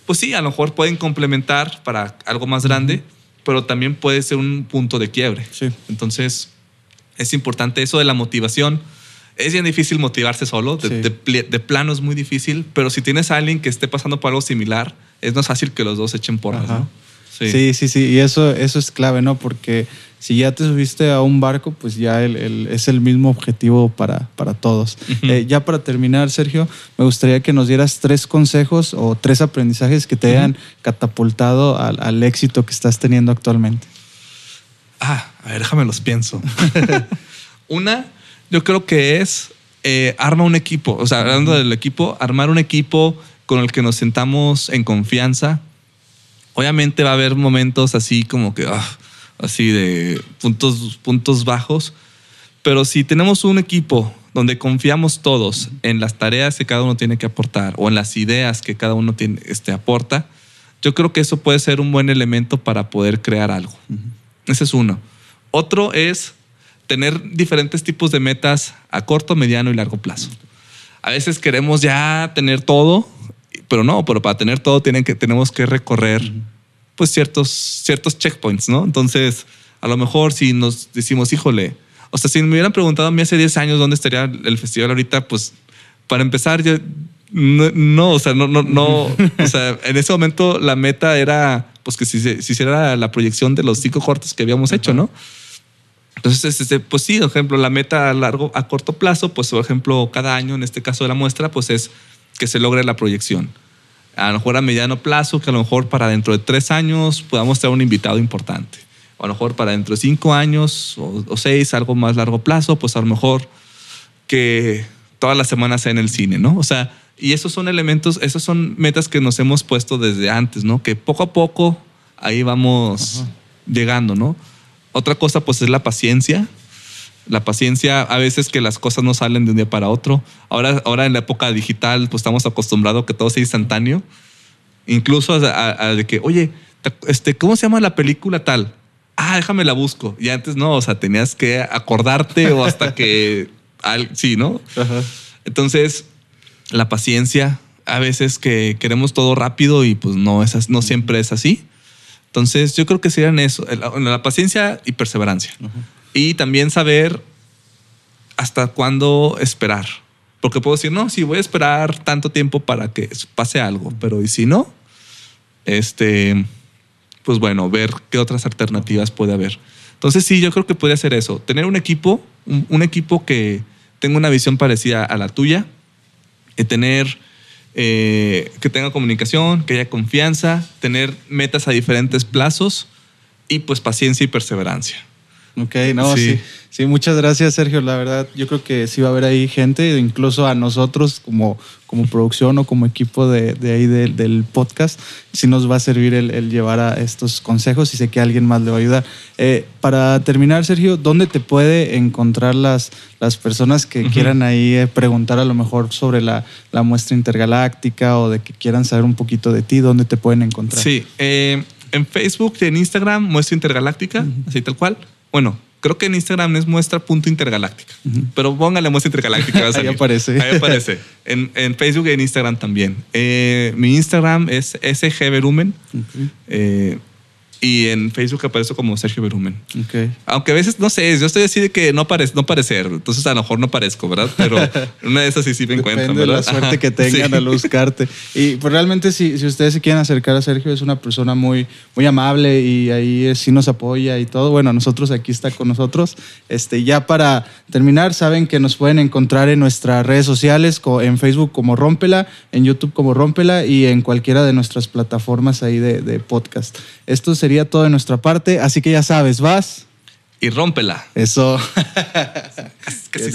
pues sí, a lo mejor pueden complementar para algo más grande, pero también puede ser un punto de quiebre. Sí. Entonces, es importante eso de la motivación. Es bien difícil motivarse solo, de, plano es muy difícil, pero si tienes a alguien que esté pasando por algo similar, es más fácil que los dos echen porras. ¿no? Sí. sí, sí, y eso, eso es clave, ¿no? Porque si ya te subiste a un barco, pues ya el, es el mismo objetivo para, para todos. Eh, ya para terminar, Sergio, me gustaría que nos dieras tres consejos o tres aprendizajes que te hayan catapultado al, éxito que estás teniendo actualmente. Ah, a ver, déjame los pienso. Una, yo creo que es eh, arma un equipo. O sea, hablando del equipo, armar un equipo con el que nos sentamos en confianza, Obviamente va a haber momentos así como que, ah, así de puntos, puntos bajos, pero si tenemos un equipo donde confiamos todos en las tareas que cada uno tiene que aportar o en las ideas que cada uno tiene, este, aporta, yo creo que eso puede ser un buen elemento para poder crear algo. Ese es uno. Otro es tener diferentes tipos de metas a corto, mediano y largo plazo. A veces queremos ya tener todo pero no, pero para tener todo tienen que, tenemos que recorrer pues ciertos, ciertos checkpoints, ¿no? Entonces, a lo mejor si nos decimos, híjole, o sea, si me hubieran preguntado a mí hace 10 años dónde estaría el festival ahorita, pues para empezar, yo, no, o sea, no, no, no, o sea, en ese momento la meta era, pues que si se hiciera la proyección de los cinco cortos que habíamos hecho, ¿no? Entonces, este, pues sí, por ejemplo, la meta a largo, a corto plazo, pues por ejemplo, cada año, en este caso de la muestra, pues es que se logre la proyección. A lo mejor a mediano plazo, que a lo mejor para dentro de tres años podamos tener un invitado importante. O a lo mejor para dentro de cinco años o, seis, algo más largo plazo, pues a lo mejor que todas las semanas sea en el cine, ¿no? O sea, y esos son elementos, esas son metas que nos hemos puesto desde antes, ¿no? Que poco a poco ahí vamos llegando, ¿no? Otra cosa, pues es la paciencia. La paciencia, a veces que las cosas no salen de un día para otro. Ahora, ahora en la época digital, pues estamos acostumbrados a que todo sea instantáneo. Incluso a, de que, oye, este, ¿cómo se llama la película tal? Ah, déjame la busco. Y antes no, o sea, tenías que acordarte o hasta que... sí, ¿no? Entonces, la paciencia, a veces que queremos todo rápido y pues no, es, no siempre es así. Entonces, yo creo que serían eso, la, paciencia y perseverancia. Y también saber hasta cuándo esperar. Porque puedo decir, no, si voy a esperar tanto tiempo para que pase algo, pero ¿y si no? Este, pues bueno, ver qué otras alternativas puede haber. Entonces sí, yo creo que puede hacer eso. Tener un equipo, un, equipo que tenga una visión parecida a la tuya, y tener eh, que tenga comunicación, que haya confianza, tener metas a diferentes plazos y pues paciencia y perseverancia. Ok, no, sí. sí. muchas gracias, Sergio. La verdad, yo creo que sí va a haber ahí gente, incluso a nosotros como, como producción o como equipo de, de ahí del podcast, sí nos va a servir el, llevar a estos consejos y sé que alguien más le va a ayudar. Eh, para terminar, Sergio, ¿dónde te puede encontrar las, las personas que quieran ahí eh, preguntar a lo mejor sobre la, la, muestra intergaláctica o de que quieran saber un poquito de ti? ¿Dónde te pueden encontrar? Sí, eh, en Facebook y en Instagram, muestra intergaláctica, así tal cual. Bueno, creo que en Instagram es muestra punto intergaláctica, pero póngale muestra intergaláctica. Ahí aparece. Ahí aparece. En, Facebook y en Instagram también. Eh, mi Instagram es SG Verumen. Eh, y en Facebook aparece como Sergio Berumen. Okay. Aunque a veces, no sé, yo estoy así de que no, parece, no parecer, entonces a lo mejor no parezco, ¿verdad? Pero una de esas sí, sí me encuentro. Depende de la suerte que tengan al buscarte. Y pues realmente si, si ustedes se quieren acercar a Sergio, es una persona muy, muy amable y ahí sí nos apoya y todo. Bueno, nosotros aquí está con nosotros. Este, ya para terminar, saben que nos pueden encontrar en nuestras redes sociales, en Facebook como Rómpela, en YouTube como Rómpela y en cualquiera de nuestras plataformas ahí de, de podcast. Esto sería todo de nuestra parte, así que ya sabes, vas. Y rómpela. Eso. Casi, casi